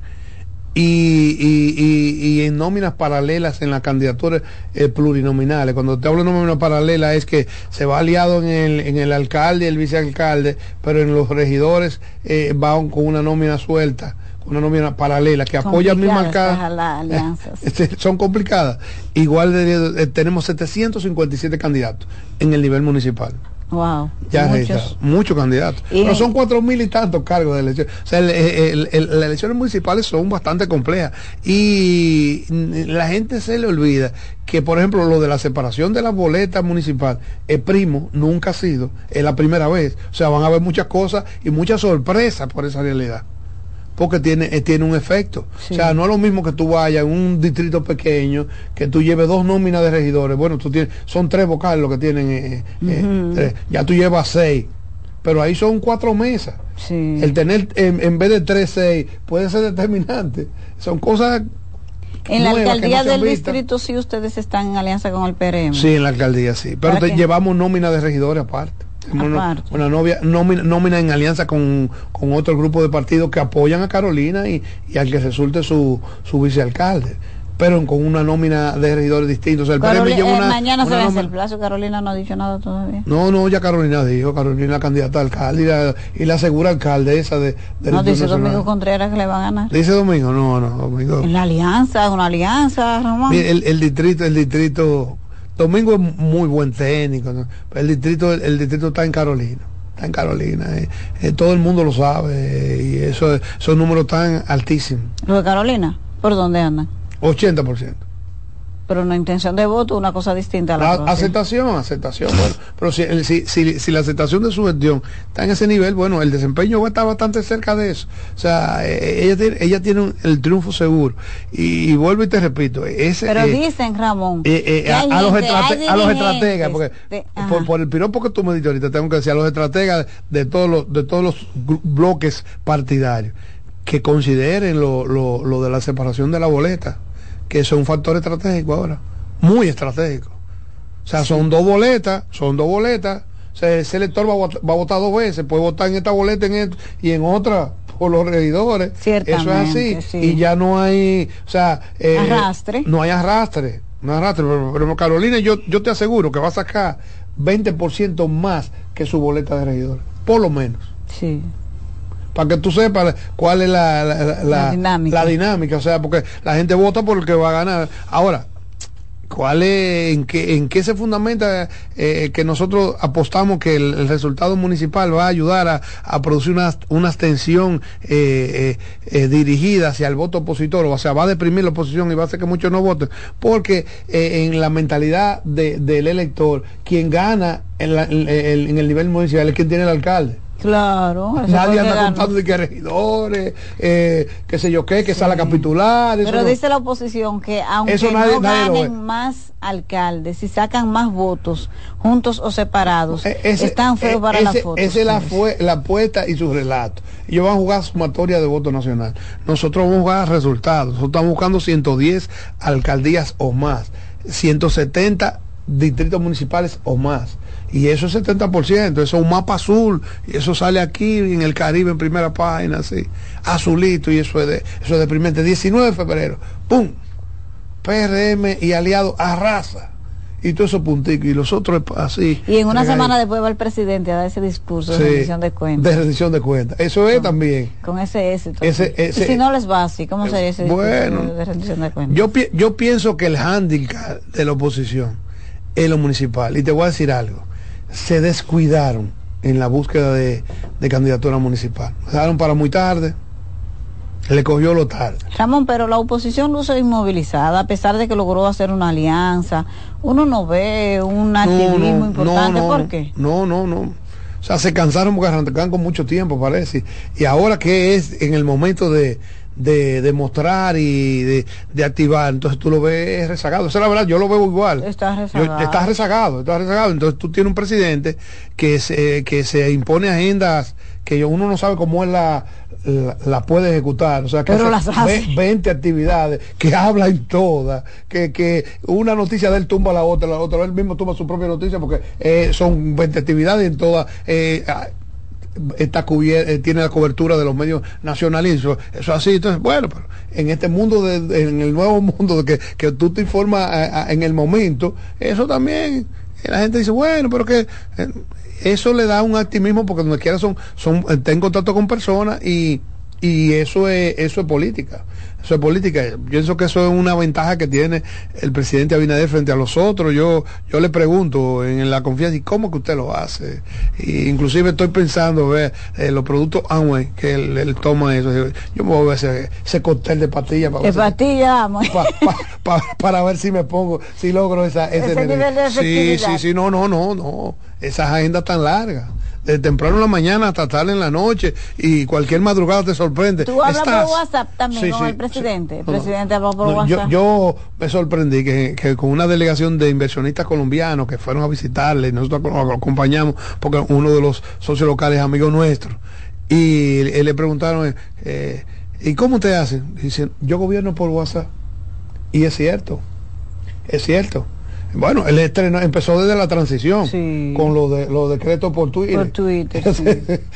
Y, y, en nóminas paralelas en las candidaturas eh, plurinominales. Cuando te hablo de nóminas paralelas es que se va aliado en el, en el alcalde y el vicealcalde, pero en los regidores eh, van con una nómina suelta una nómina paralela que apoya a mi marcada. Este, son complicadas. Igual de, tenemos 757 candidatos en el nivel municipal. Wow. Ya muchos, muchos candidatos. Pero son cuatro mil y tantos cargos de elección. O sea, las elecciones municipales son bastante complejas. Y la gente se le olvida que, por ejemplo, lo de la separación de la boleta municipal, es primo, nunca ha sido, es la primera vez. O sea, van a haber muchas cosas y muchas sorpresas por esa realidad porque tiene, eh, tiene un efecto. O sea, no es lo mismo que tú vayas en un distrito pequeño, que tú lleves dos nóminas de regidores. Bueno, tú tienes, son tres vocales lo que tienen, eh, eh, ya tú llevas seis, pero ahí son cuatro mesas. El tener en, vez de tres, seis, puede ser determinante. Son cosas en la alcaldía del distrito sí ustedes están en alianza con el PRM. Sí, en la alcaldía sí, pero te llevamos nómina de regidores aparte una, novia, nómina, en alianza con, otro grupo de partidos que apoyan a Carolina y, al que resulte su, su vicealcalde pero con una nómina de regidores distintos. el eh, mañana se vence el plazo, Carolina no ha dicho nada todavía. No, no, ya Carolina dijo, Carolina candidata a alcalde y la, segura alcaldesa de, de No, dice Domingo Contreras que le va a ganar. Dice Domingo, no, no, Domingo. En la alianza, una alianza. El, el distrito, el distrito Domingo es muy buen técnico. El distrito, el, distrito está en Carolina. Está en Carolina. Eh. Eh, todo el mundo lo sabe. y eso, esos números están altísimos. ¿Lo de Carolina? ¿Por dónde andan? 80% pero una intención de voto una cosa distinta a la, aceptación aceptación. Bueno pero si, si, si, la aceptación de su gestión está en ese nivel bueno el desempeño va a estar bastante cerca de eso. O sea eh, ella tiene, ella tiene el triunfo seguro. Y, vuelvo y te repito ese pero eh, dicen Ramón eh, a, los a, los estrategas porque por, el piropo que tú me dijiste ahorita tengo que decir a los estrategas de todos los de todos los bloques partidarios que consideren lo, lo, lo de la separación de la boleta que eso es un factor estratégico ahora, muy estratégico. O sea, son dos boletas, son dos boletas. O sea, ese elector va a, votar, dos veces, puede votar en esta boleta en y en otra por los regidores. Eso es así. Y ya no hay, o sea, eh, arrastre. No hay arrastre. No hay arrastre. Pero, Carolina, yo, yo te aseguro que va a sacar 20% más que su boleta de regidores. Por lo menos. Sí para que tú sepas cuál es la, la, la, dinámica. O sea, porque la gente vota por el que va a ganar. Ahora, ¿cuál es, en, qué, en qué se fundamenta eh, que nosotros apostamos que el, resultado municipal va a ayudar a, producir una, una abstención eh, eh, dirigida hacia el voto opositor? O sea, va a deprimir la oposición y va a hacer que muchos no voten. Porque en la mentalidad del elector, quien gana en, en el nivel municipal es quien tiene el alcalde. Claro. Nadie anda contando de que regidores, eh, qué sé yo qué, que sale a capitular. Pero dice la oposición que aunque no ganen más alcaldes, si sacan más votos, juntos o separados, e-, están feos e-, para la foto. Esa es la, fue, la apuesta y su relato. Ellos van a jugar sumatoria de voto nacional. Nosotros vamos a jugar resultados. Nosotros estamos buscando 110 alcaldías o más, 170 distritos municipales o más y eso es 70%, eso es un mapa azul, y eso sale aquí en el Caribe en primera página, así, azulito, y eso es, de, eso es deprimente. 19 de febrero, ¡pum! PRM y aliado arrasa. Y todo eso puntico, y los otros así. Y en una semana después va el presidente a dar ese discurso de rendición de cuentas. De rendición de cuentas. Eso es también. Con ese éxito. y si no les va así, ¿cómo sería ese discurso de rendición de cuentas? Yo, yo pienso que el handicap de la oposición es lo municipal. Y te voy a decir algo se descuidaron en la búsqueda de, candidatura municipal. Quedaron para muy tarde. le cogió lo tarde. Ramón, pero la oposición luce inmovilizada, a pesar de que logró hacer una alianza. Uno no ve un activismo importante. ¿Por qué? No, no, no. O sea, se cansaron porque arrancan con mucho tiempo, parece. Y ahora que es en el momento de, de, de mostrar y de, de, activar, entonces tú lo ves rezagado. Esa es la verdad, yo lo veo igual. Estás rezagado. estás rezagado, estás rezagado. Entonces tú tienes un presidente que se, que se impone agendas que uno no sabe cómo él la, la, puede ejecutar. O sea, que Pero las hace. 20 actividades, que habla en todas, que, que una noticia de él tumba a la otra, la otra, él mismo toma su propia noticia porque eh, son 20 actividades en todas. Eh, está eh, tiene la cobertura de los medios nacionales eso, eso así entonces bueno pero en este mundo de, en el nuevo mundo que, que tú te informas a, en el momento eso también la gente dice bueno pero que eh, eso le da un optimismo porque donde quiera son, son está en contacto con personas y, y eso es, eso es política. Eso es política. Yo pienso que eso es una ventaja que tiene el presidente Abinader frente a los otros. Yo, yo le pregunto en la confianza, ¿y cómo que usted lo hace? Y inclusive estoy pensando, ver eh, los productos Amway, que él, toma eso. Yo me voy a ver ese, cóctel de pastillas para, de para ver si me pongo, si logro esa, ese, ese nivel de Sí, sí, sí, no, no, no, no. Esas agendas tan largas de temprano en la mañana hasta tarde en la noche y cualquier madrugada te sorprende. ¿Tú hablas por WhatsApp también sí, con sí, el presidente? Sí. El presidente por no, WhatsApp. Yo, yo, me sorprendí que, que, con una delegación de inversionistas colombianos que fueron a visitarle, nosotros lo acompañamos porque uno de los socios locales es amigo nuestro. Y le preguntaron, eh, ¿y cómo te hacen? Dicen, yo gobierno por WhatsApp. Y es cierto, es cierto. Bueno, el estreno empezó desde la transición sí. con los de, los decretos por Twitter. Por Twitter sí.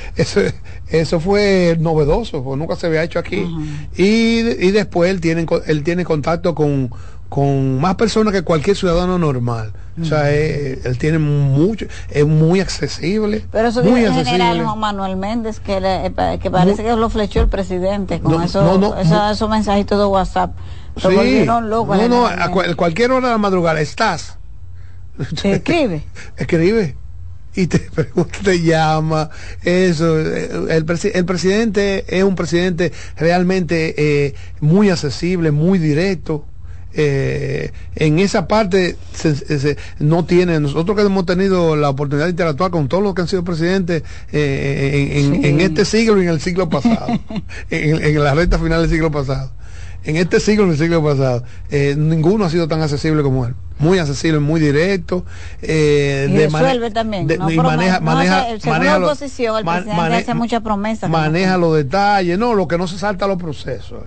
eso, eso, fue novedoso, pues nunca se había hecho aquí. Uh -huh. y, y, después él tiene, él tiene contacto con, con más personas que cualquier ciudadano normal. Uh -huh. O sea, él, él, tiene mucho, es muy accesible. Pero eso muy accesible. general Juan Manuel Méndez, que, le, que parece no, que lo flechó el presidente con no, eso, no, no, eso, esos mensajitos de WhatsApp. Sí. No, no, a cual, cualquier hora de la madrugada estás. ¿Te escribe? escribe. Y te pregunta, te llama, eso. El, el, presidente es un presidente realmente eh, muy accesible, muy directo. Eh, en esa parte se, se, no tiene, nosotros que hemos tenido la oportunidad de interactuar con todos los que han sido presidentes eh, en, en, sí. en, este siglo y en el siglo pasado, en, en la recta final del siglo pasado en este siglo, en el siglo pasado, eh, ninguno ha sido tan accesible como él. Muy accesible, muy directo. Eh, y de resuelve también. De, no y maneja, no hace, maneja oposición, el presidente hace muchas promesas. Maneja los detalles, no, lo que no se salta a los procesos.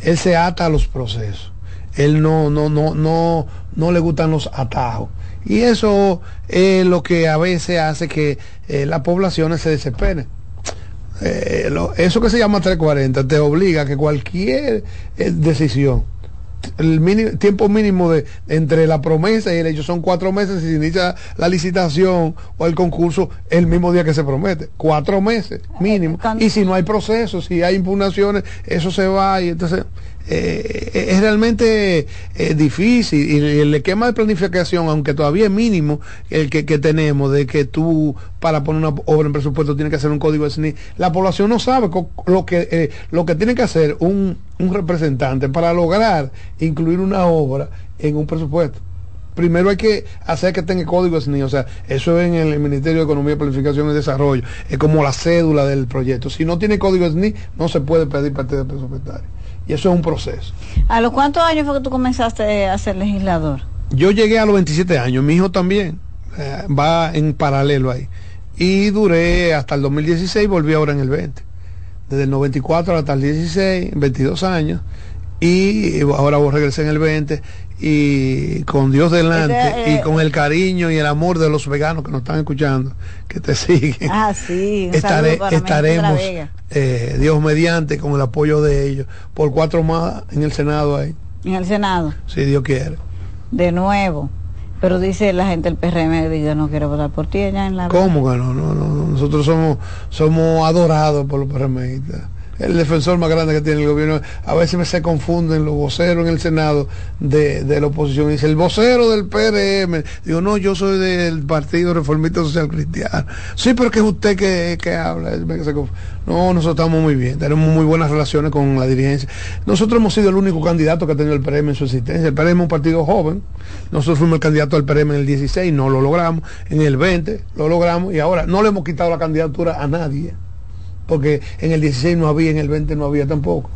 Él se ata a los procesos. Él no, no, no, no, no le gustan los atajos. Y eso es lo que a veces hace que eh, las poblaciones se desesperen. Eh, lo, eso que se llama 340 te obliga a que cualquier eh, decisión el mínimo, tiempo mínimo de entre la promesa y el hecho son cuatro meses si se inicia la licitación o el concurso el mismo día que se promete cuatro meses mínimo. Y si no hay procesos si hay impugnaciones eso se va y entonces eh, es realmente eh, difícil y el esquema de planificación, aunque todavía es mínimo el que, que, tenemos, de que tú para poner una obra en presupuesto tienes que hacer un código de SNI, la población no sabe lo que, eh, lo que tiene que hacer un, un representante para lograr incluir una obra en un presupuesto primero hay que hacer que tenga código SNI, o sea, eso es en el Ministerio de Economía, Planificación y Desarrollo, es como la cédula del proyecto. Si no tiene código SNI, no se puede pedir partida presupuestaria. Y eso es un proceso. ¿A los cuántos años fue que tú comenzaste a ser legislador? Yo llegué a los 27 años, mi hijo también, eh, va en paralelo ahí. Y duré hasta el 2016, volví ahora en el 20. Desde el 94 hasta el 16, 22 años. Y ahora regresé en el 20 y con Dios delante Este, eh, y con el cariño y el amor de los veganos que nos están escuchando, que te siguen. Ah, sí. Estaremos, eh, Dios mediante, con el apoyo de ellos, por cuatro más en el Senado ahí, En el Senado, si Dios quiere. de nuevo. Pero dice la gente del PRM yo no quiero votar por ti allá en la ¿Cómo que no? No, no, no. Nosotros somos, somos adorados por los PRMistas. El defensor más grande que tiene el gobierno. A veces se confunden los voceros en el Senado de, de la oposición. Dice, el vocero del PRM. Digo, no, yo soy del Partido Reformista Social Cristiano. Sí, pero que es usted que, que habla. No, nosotros estamos muy bien. Tenemos muy buenas relaciones con la dirigencia. Nosotros hemos sido el único candidato que ha tenido el PRM en su existencia. El PRM es un partido joven. Nosotros fuimos el candidato del PRM en el 16, no lo logramos. En el 20 lo logramos y ahora no le hemos quitado la candidatura a nadie porque en el 16 no había, en el 20 no había tampoco.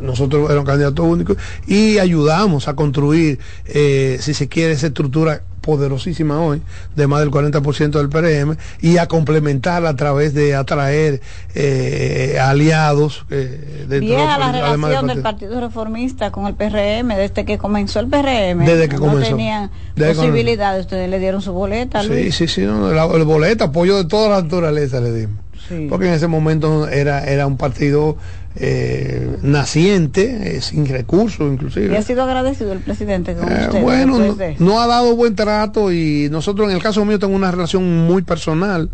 Nosotros éramos candidatos únicos y ayudamos a construir, eh, si se quiere, esa estructura poderosísima hoy, de más del 40% del PRM, y a complementarla a través de atraer eh, aliados. Eh, Vieja la relación del partido. Reformista con el PRM, desde que comenzó el PRM. Desde que no tenían posibilidades, ustedes le dieron su boleta. Sí, sí, sí, el boleta, apoyo de toda la naturaleza le dimos porque en ese momento era, era un partido eh, naciente, eh, sin recursos inclusive. ¿Y ha sido agradecido el presidente con eh, usted? Bueno, no, ha dado buen trato y nosotros en el caso mío tengo una relación muy personal,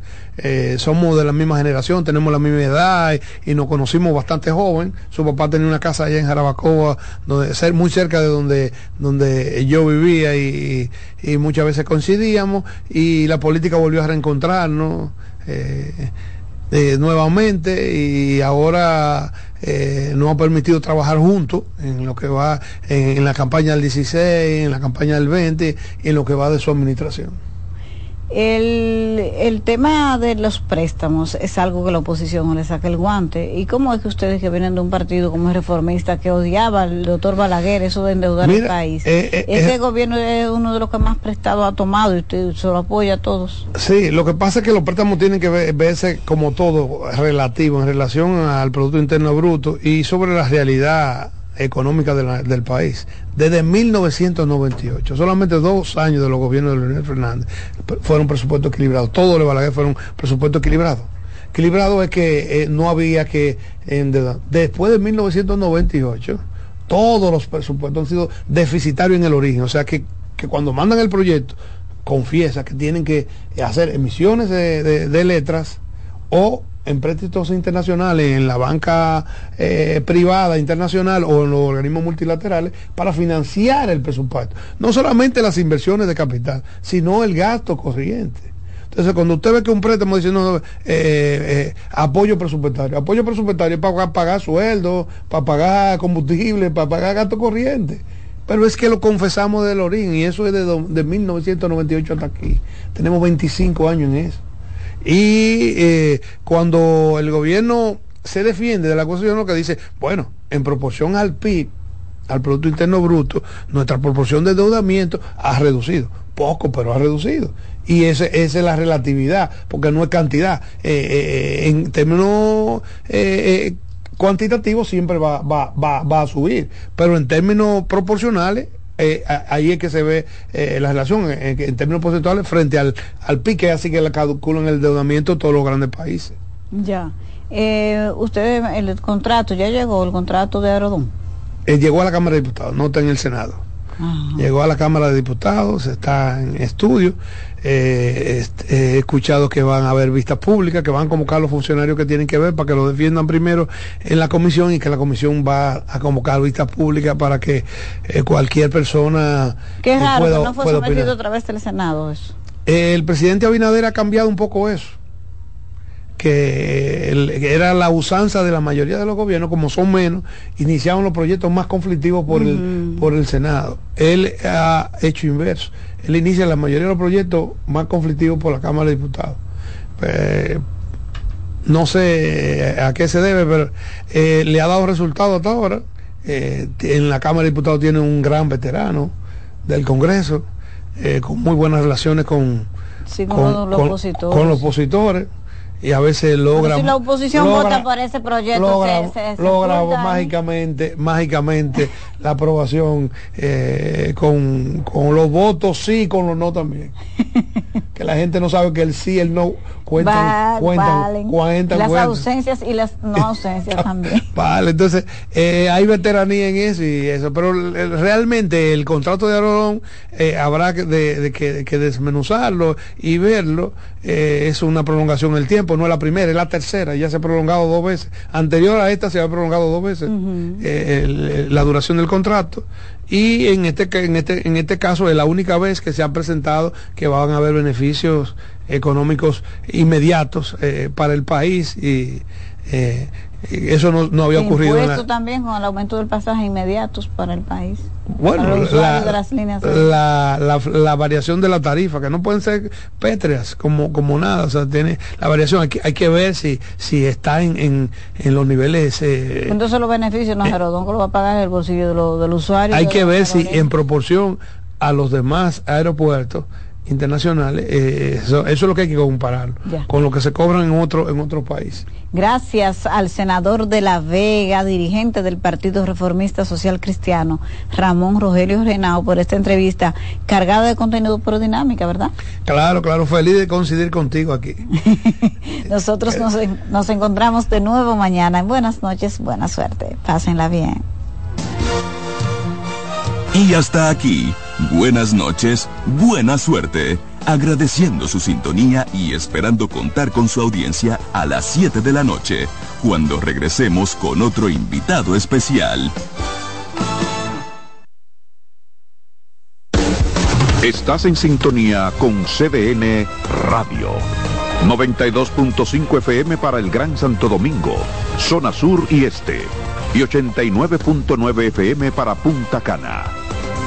somos de la misma generación, tenemos la misma edad y, nos conocimos bastante joven. Su papá tenía una casa allá en Jarabacoa, donde, ser muy cerca de donde, donde yo vivía y, y muchas veces coincidíamos y la política volvió a reencontrarnos. Eh, nuevamente y ahora eh, nos ha permitido trabajar juntos en lo que va en, en, la campaña del 16, en la campaña del 20 y en lo que va de su administración. El, el tema de los préstamos es algo que la oposición no le saca el guante. ¿Y cómo es que ustedes que vienen de un partido como el reformista que odiaba al doctor Balaguer eso de endeudar el país? Eh, eh, Ese eh, gobierno es uno de los que más prestado ha tomado y usted se lo apoya a todos. Sí, lo que pasa es que los préstamos tienen que verse como todo relativo en relación al Producto Interno Bruto y sobre la realidad económica del país. Desde 1998, solamente dos años de los gobiernos de Leonel Fernández fueron presupuestos equilibrados. Todos los Balaguer fueron presupuestos equilibrados. Equilibrado es que eh, no había que. Después de 1998, todos los presupuestos han sido deficitarios en el origen. O sea que, cuando mandan el proyecto, confiesa que tienen que hacer emisiones de letras o en préstitos internacionales, en la banca eh, privada internacional o en los organismos multilaterales para financiar el presupuesto. No solamente las inversiones de capital, sino el gasto corriente. Entonces, cuando usted ve que un préstamo dice, eh, eh, apoyo presupuestario, apoyo presupuestario para pagar, pagar sueldo, para pagar combustible, para pagar gasto corriente. Pero es que lo confesamos del origen y eso es de, de 1998 hasta aquí. Tenemos 25 años en eso. Y eh, cuando el gobierno se defiende de la Constitución, lo que dice, bueno, en proporción al PIB, al Producto Interno Bruto, nuestra proporción de endeudamiento ha reducido. Poco, pero ha reducido. Y esa es la relatividad, porque no es cantidad. Eh, eh, en términos cuantitativos siempre va, va, va, va a subir, pero en términos proporcionales eh, ahí es que se ve eh, la relación en, términos porcentuales frente al, al pique, así que la calculan el endeudamiento de todos los grandes países. Ya. Eh, usted, el contrato, ya llegó el contrato de Aerodón. llegó a la Cámara de Diputados, no está en el Senado. Llegó a la Cámara de Diputados, está en estudio. Eh, he escuchado que van a haber vistas públicas, que van a convocar a los funcionarios que tienen que ver para que lo defiendan primero en la comisión y que la comisión va a convocar vistas públicas para que eh, cualquier persona. Qué eh, raro, que no fue sometido otra vez del Senado eso. el presidente Abinader ha cambiado un poco eso que, era la usanza de la mayoría de los gobiernos, como son menos, iniciaban los proyectos más conflictivos por, el, por el Senado. Él ha hecho inverso. Él inicia la mayoría de los proyectos más conflictivos por la Cámara de Diputados. Pues, no sé a qué se debe, pero eh, le ha dado resultado hasta ahora. Eh, en la Cámara de Diputados tiene un gran veterano del Congreso, eh, con muy buenas relaciones con, con, con los opositores y a veces logra si la oposición vota por ese proyecto logra, mágicamente mágicamente la aprobación eh, con, con los votos sí, con los no también. que la gente no sabe que el sí y el no cuentan, Va- cuentan, valen. cuentan, las cuentan. ausencias y las no ausencias también. Vale, entonces eh, hay veteranía en eso y eso, pero eh, realmente el contrato de Arolón eh, habrá que, de, de que, que desmenuzarlo y verlo. es una prolongación del tiempo, no es la primera, es la tercera, ya se ha prolongado dos veces. Anterior a esta se ha prolongado dos veces eh, el- el- la duración del contrato. Y en este, en, este, en este caso es la única vez que se han presentado que van a haber beneficios económicos inmediatos eh, para el país y eh, y eso no, no había ocurrido la- también con el aumento del pasaje inmediatos para el país. bueno, la, usuarios de las líneas aéreas. la, la- variación de la tarifa, que no pueden ser pétreas como, como nada, o sea, tiene la variación, hay que, hay que ver si, si está en, en, en los niveles, eh, Entonces los beneficios, no, Gerardo, que lo va a pagar el bolsillo de lo- del usuario. hay de que ver si en proporción a los demás aeropuertos internacionales, eh, eso, eso es lo que hay que comparar Ya. con lo que se cobran en otro, en otro país. Gracias al senador de La Vega, dirigente del Partido Reformista Social Cristiano, Ramón Rogelio Renao, por esta entrevista cargada de contenido pero dinámica, ¿verdad? Claro, claro, feliz de coincidir contigo aquí. Nosotros nos, nos encontramos de nuevo mañana. Buenas noches, buena suerte. Pásenla bien. Y hasta aquí, buenas noches, buena suerte, agradeciendo su sintonía y esperando contar con su audiencia a las 7 de la noche, cuando regresemos con otro invitado especial. Estás en sintonía con CDN Radio. 92.5 FM para el Gran Santo Domingo, zona sur y este. Y 89.9 FM para Punta Cana.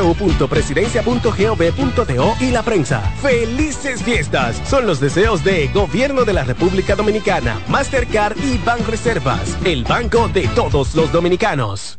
www.presidencia.gov.do y la prensa. ¡Felices fiestas! Son los deseos de Gobierno de la República Dominicana, Mastercard y Banreservas, el banco de todos los dominicanos.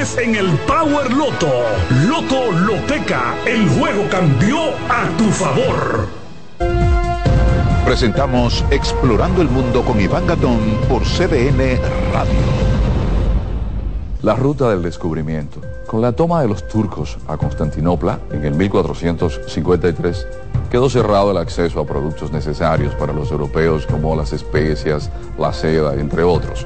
en el Power Loto. Loto Loteca, el juego cambió a tu favor. Presentamos Explorando el Mundo con Iván Gatón por CDN Radio. La ruta del descubrimiento. Con la toma de los turcos a Constantinopla en el 1453, quedó cerrado el acceso a productos necesarios para los europeos como las especias, la seda, entre otros.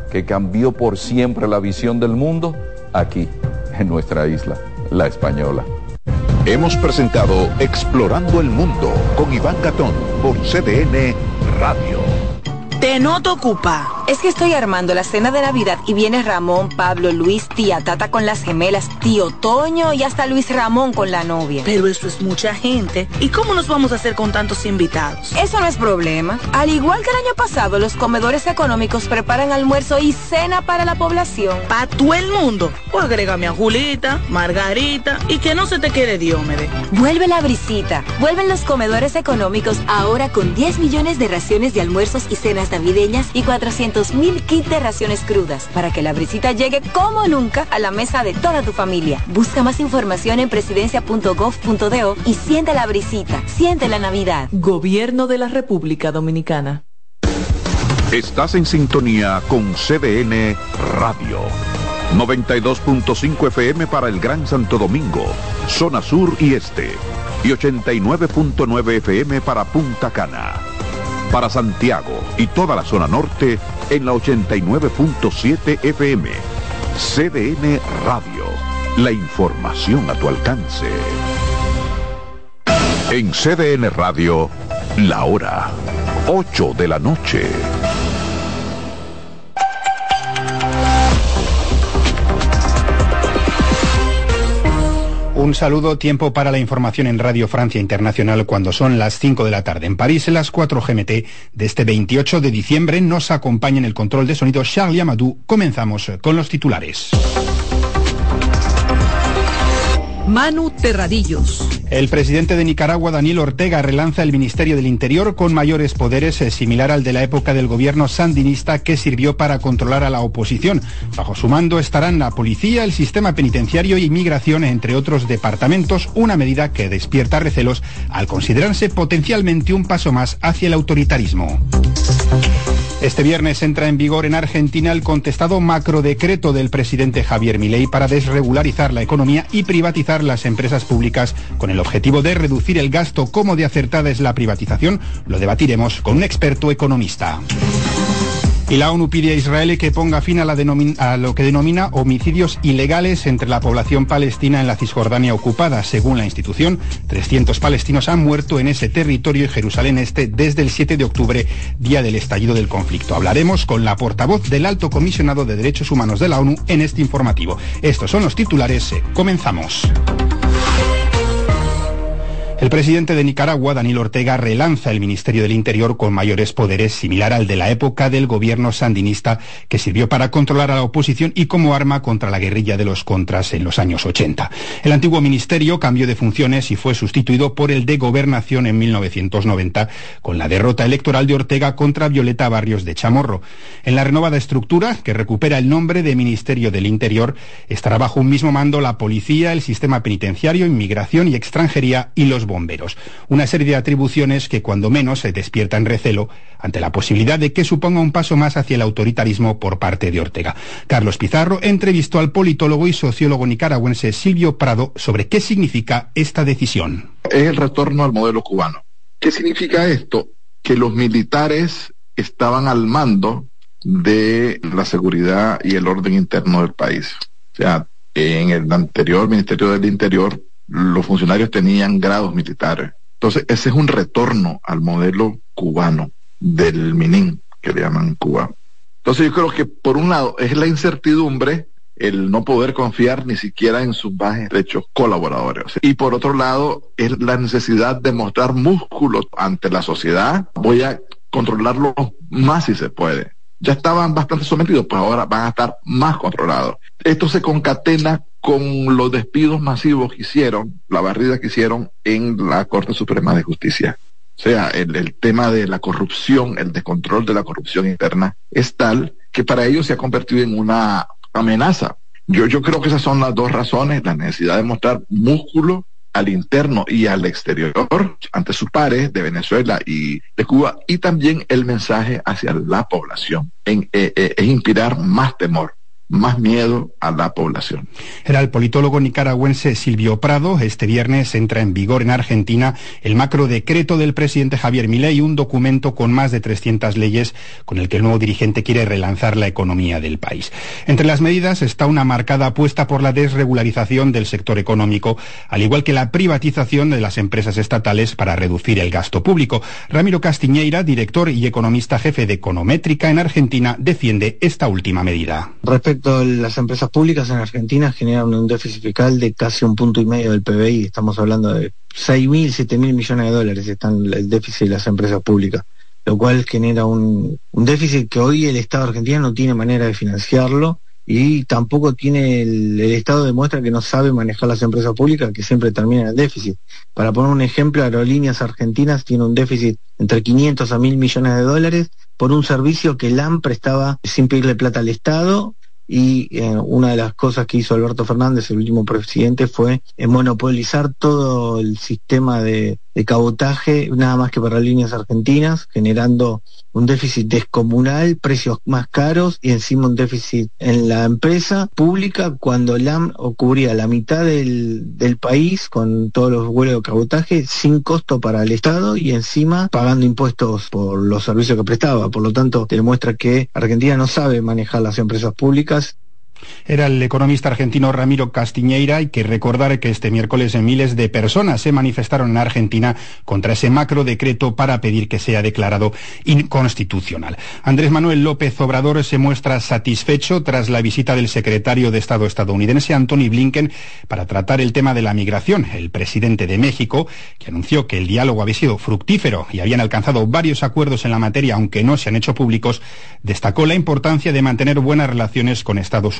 que cambió por siempre la visión del mundo? Aquí, en nuestra isla, la española. Hemos presentado Explorando el Mundo con Iván Gatón por CDN Radio. Te noto ocupa. Es que estoy armando la cena de Navidad y viene Ramón, Pablo, Luis, tía Tata con las gemelas, tío Toño y hasta Luis Ramón con la novia. Pero eso es mucha gente. ¿Y cómo nos vamos a hacer con tantos invitados? Eso no es problema. Al igual que el año pasado, los comedores económicos preparan almuerzo y cena para la población. ¿Para todo el mundo? O agrégame a Julita, Margarita y que no se te quede Diómede. Vuelve la brisita. Vuelven los comedores económicos ahora con 10 millones de raciones de almuerzos y cenas navideñas y 400 mil kits de raciones crudas para que la brisita llegue como nunca a la mesa de toda tu familia. Busca más información en presidencia.gov.do y siente la brisita. Siente la Navidad. Gobierno de la República Dominicana. Estás en sintonía con CDN Radio. 92.5 FM para el Gran Santo Domingo, zona sur y este. Y 89.9 FM para Punta Cana. Para Santiago y toda la zona norte en la 89.7 FM. CDN Radio. La información a tu alcance. En CDN Radio, la hora 8 de la noche. Un saludo, tiempo para la información en Radio Francia Internacional cuando son las 5 de la tarde. En París, en las 4 GMT de este 28 de diciembre, nos acompaña en el control de sonido Charlie Amadou. Comenzamos con los titulares. Manu Terradillos. El presidente de Nicaragua, Daniel Ortega, relanza el Ministerio del Interior con mayores poderes, eh, similar al de la época del gobierno sandinista que sirvió para controlar a la oposición. Bajo su mando estarán la policía, el sistema penitenciario y migración, entre otros departamentos, una medida que despierta recelos al considerarse potencialmente un paso más hacia el autoritarismo. Este viernes entra en vigor en Argentina el contestado macrodecreto del presidente Javier Milei para desregularizar la economía y privatizar las empresas públicas con el objetivo de reducir el gasto. ¿Cómo de acertada es la privatización? Lo debatiremos con un experto economista. Y la ONU pide a Israel que ponga fin a, a, lo que denomina homicidios ilegales entre la población palestina en la Cisjordania ocupada. Según la institución, 300 palestinos han muerto en ese territorio y Jerusalén Este desde el 7 de octubre, día del estallido del conflicto. Hablaremos con la portavoz del Alto Comisionado de Derechos Humanos de la ONU en este informativo. Estos son los titulares. Comenzamos. El presidente de Nicaragua, Daniel Ortega, relanza el Ministerio del Interior con mayores poderes, similar al de la época del gobierno sandinista, que sirvió para controlar a la oposición y como arma contra la guerrilla de los contras en los años 80. El antiguo ministerio cambió de funciones y fue sustituido por el de Gobernación en 1990, con la derrota electoral de Ortega contra Violeta Barrios de Chamorro. En la renovada estructura, que recupera el nombre de Ministerio del Interior, estará bajo un mismo mando la policía, el sistema penitenciario, inmigración y extranjería y los bomberos. Una serie de atribuciones que cuando menos se despiertan recelo ante la posibilidad de que suponga un paso más hacia el autoritarismo por parte de Ortega. Carlos Pizarro entrevistó al politólogo y sociólogo nicaragüense Silvio Prado sobre qué significa esta decisión. Es el retorno al modelo cubano. ¿Qué significa esto? Que los militares estaban al mando de la seguridad y el orden interno del país. O sea, en el anterior Ministerio del Interior los funcionarios tenían grados militares. Entonces, ese es un retorno al modelo cubano del Minin, que le llaman Cuba. Entonces, yo creo que por un lado es la incertidumbre, el no poder confiar ni siquiera en sus más derechos colaboradores. Y por otro lado, es la necesidad de mostrar músculos ante la sociedad. Voy a controlarlo más si se puede. Ya estaban bastante sometidos, pues ahora van a estar más controlados. Esto se concatena con los despidos masivos que hicieron, la barrida que hicieron en la Corte Suprema de Justicia. O sea, el, tema de la corrupción, el descontrol de la corrupción interna es tal que para ellos se ha convertido en una amenaza. Yo, yo creo que esas son las dos razones, la necesidad de mostrar músculo al interno y al exterior ante sus pares de Venezuela y de Cuba y también el mensaje hacia la población en, eh, eh, es inspirar más temor más miedo a la población. Era el politólogo nicaragüense Silvio Prado. Este viernes entra en vigor en Argentina el macro decreto del presidente Javier Milei, un documento con más de 300 leyes con el que el nuevo dirigente quiere relanzar la economía del país. Entre las medidas está una marcada apuesta por la desregularización del sector económico, al igual que la privatización de las empresas estatales para reducir el gasto público. Ramiro Castiñeira, director y economista jefe de Econométrica en Argentina, defiende esta última medida. Respecto las empresas públicas en Argentina generan un déficit fiscal de casi un punto y medio del PBI, estamos hablando de 6 mil, 7 mil millones de dólares están el déficit de las empresas públicas, lo cual genera un, un déficit que hoy el Estado argentino no tiene manera de financiarlo y tampoco tiene el, el, Estado demuestra que no sabe manejar las empresas públicas que siempre terminan en déficit. Para poner un ejemplo, Aerolíneas Argentinas tiene un déficit entre 500 a 1000 millones de dólares por un servicio que LAM prestaba sin pedirle plata al Estado y eh, una de las cosas que hizo Alberto Fernández, el último presidente, fue eh, monopolizar todo el sistema de, de cabotaje, nada más que para líneas argentinas, generando un déficit descomunal, precios más caros y encima un déficit en la empresa pública cuando LAM cubría la mitad del, del país con todos los vuelos de cabotaje sin costo para el Estado y encima pagando impuestos por los servicios que prestaba. Por lo tanto, demuestra que Argentina no sabe manejar las empresas públicas era el economista argentino Ramiro Castiñeira. Hay que recordar que este miércoles miles de personas se manifestaron en Argentina contra ese macro decreto para pedir que sea declarado inconstitucional. Andrés Manuel López Obrador se muestra satisfecho tras la visita del secretario de Estado estadounidense Anthony Blinken para tratar el tema de la migración. El presidente de México, que anunció que el diálogo había sido fructífero y habían alcanzado varios acuerdos en la materia, aunque no se han hecho públicos, destacó la importancia de mantener buenas relaciones con Estados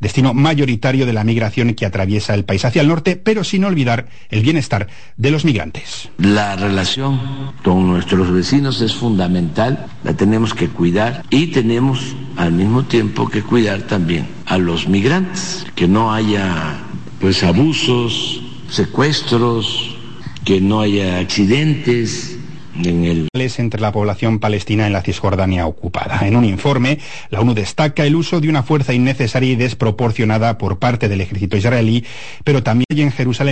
Destino mayoritario de la migración que atraviesa el país hacia el norte, pero sin olvidar el bienestar de los migrantes. La relación con nuestros vecinos es fundamental, la tenemos que cuidar y tenemos al mismo tiempo que cuidar también a los migrantes, que no haya pues abusos, secuestros, que no haya accidentes, en el... entre la población palestina en la Cisjordania ocupada. En un informe, la ONU destaca el uso de una fuerza innecesaria y desproporcionada por parte del ejército israelí, pero también en Jerusalén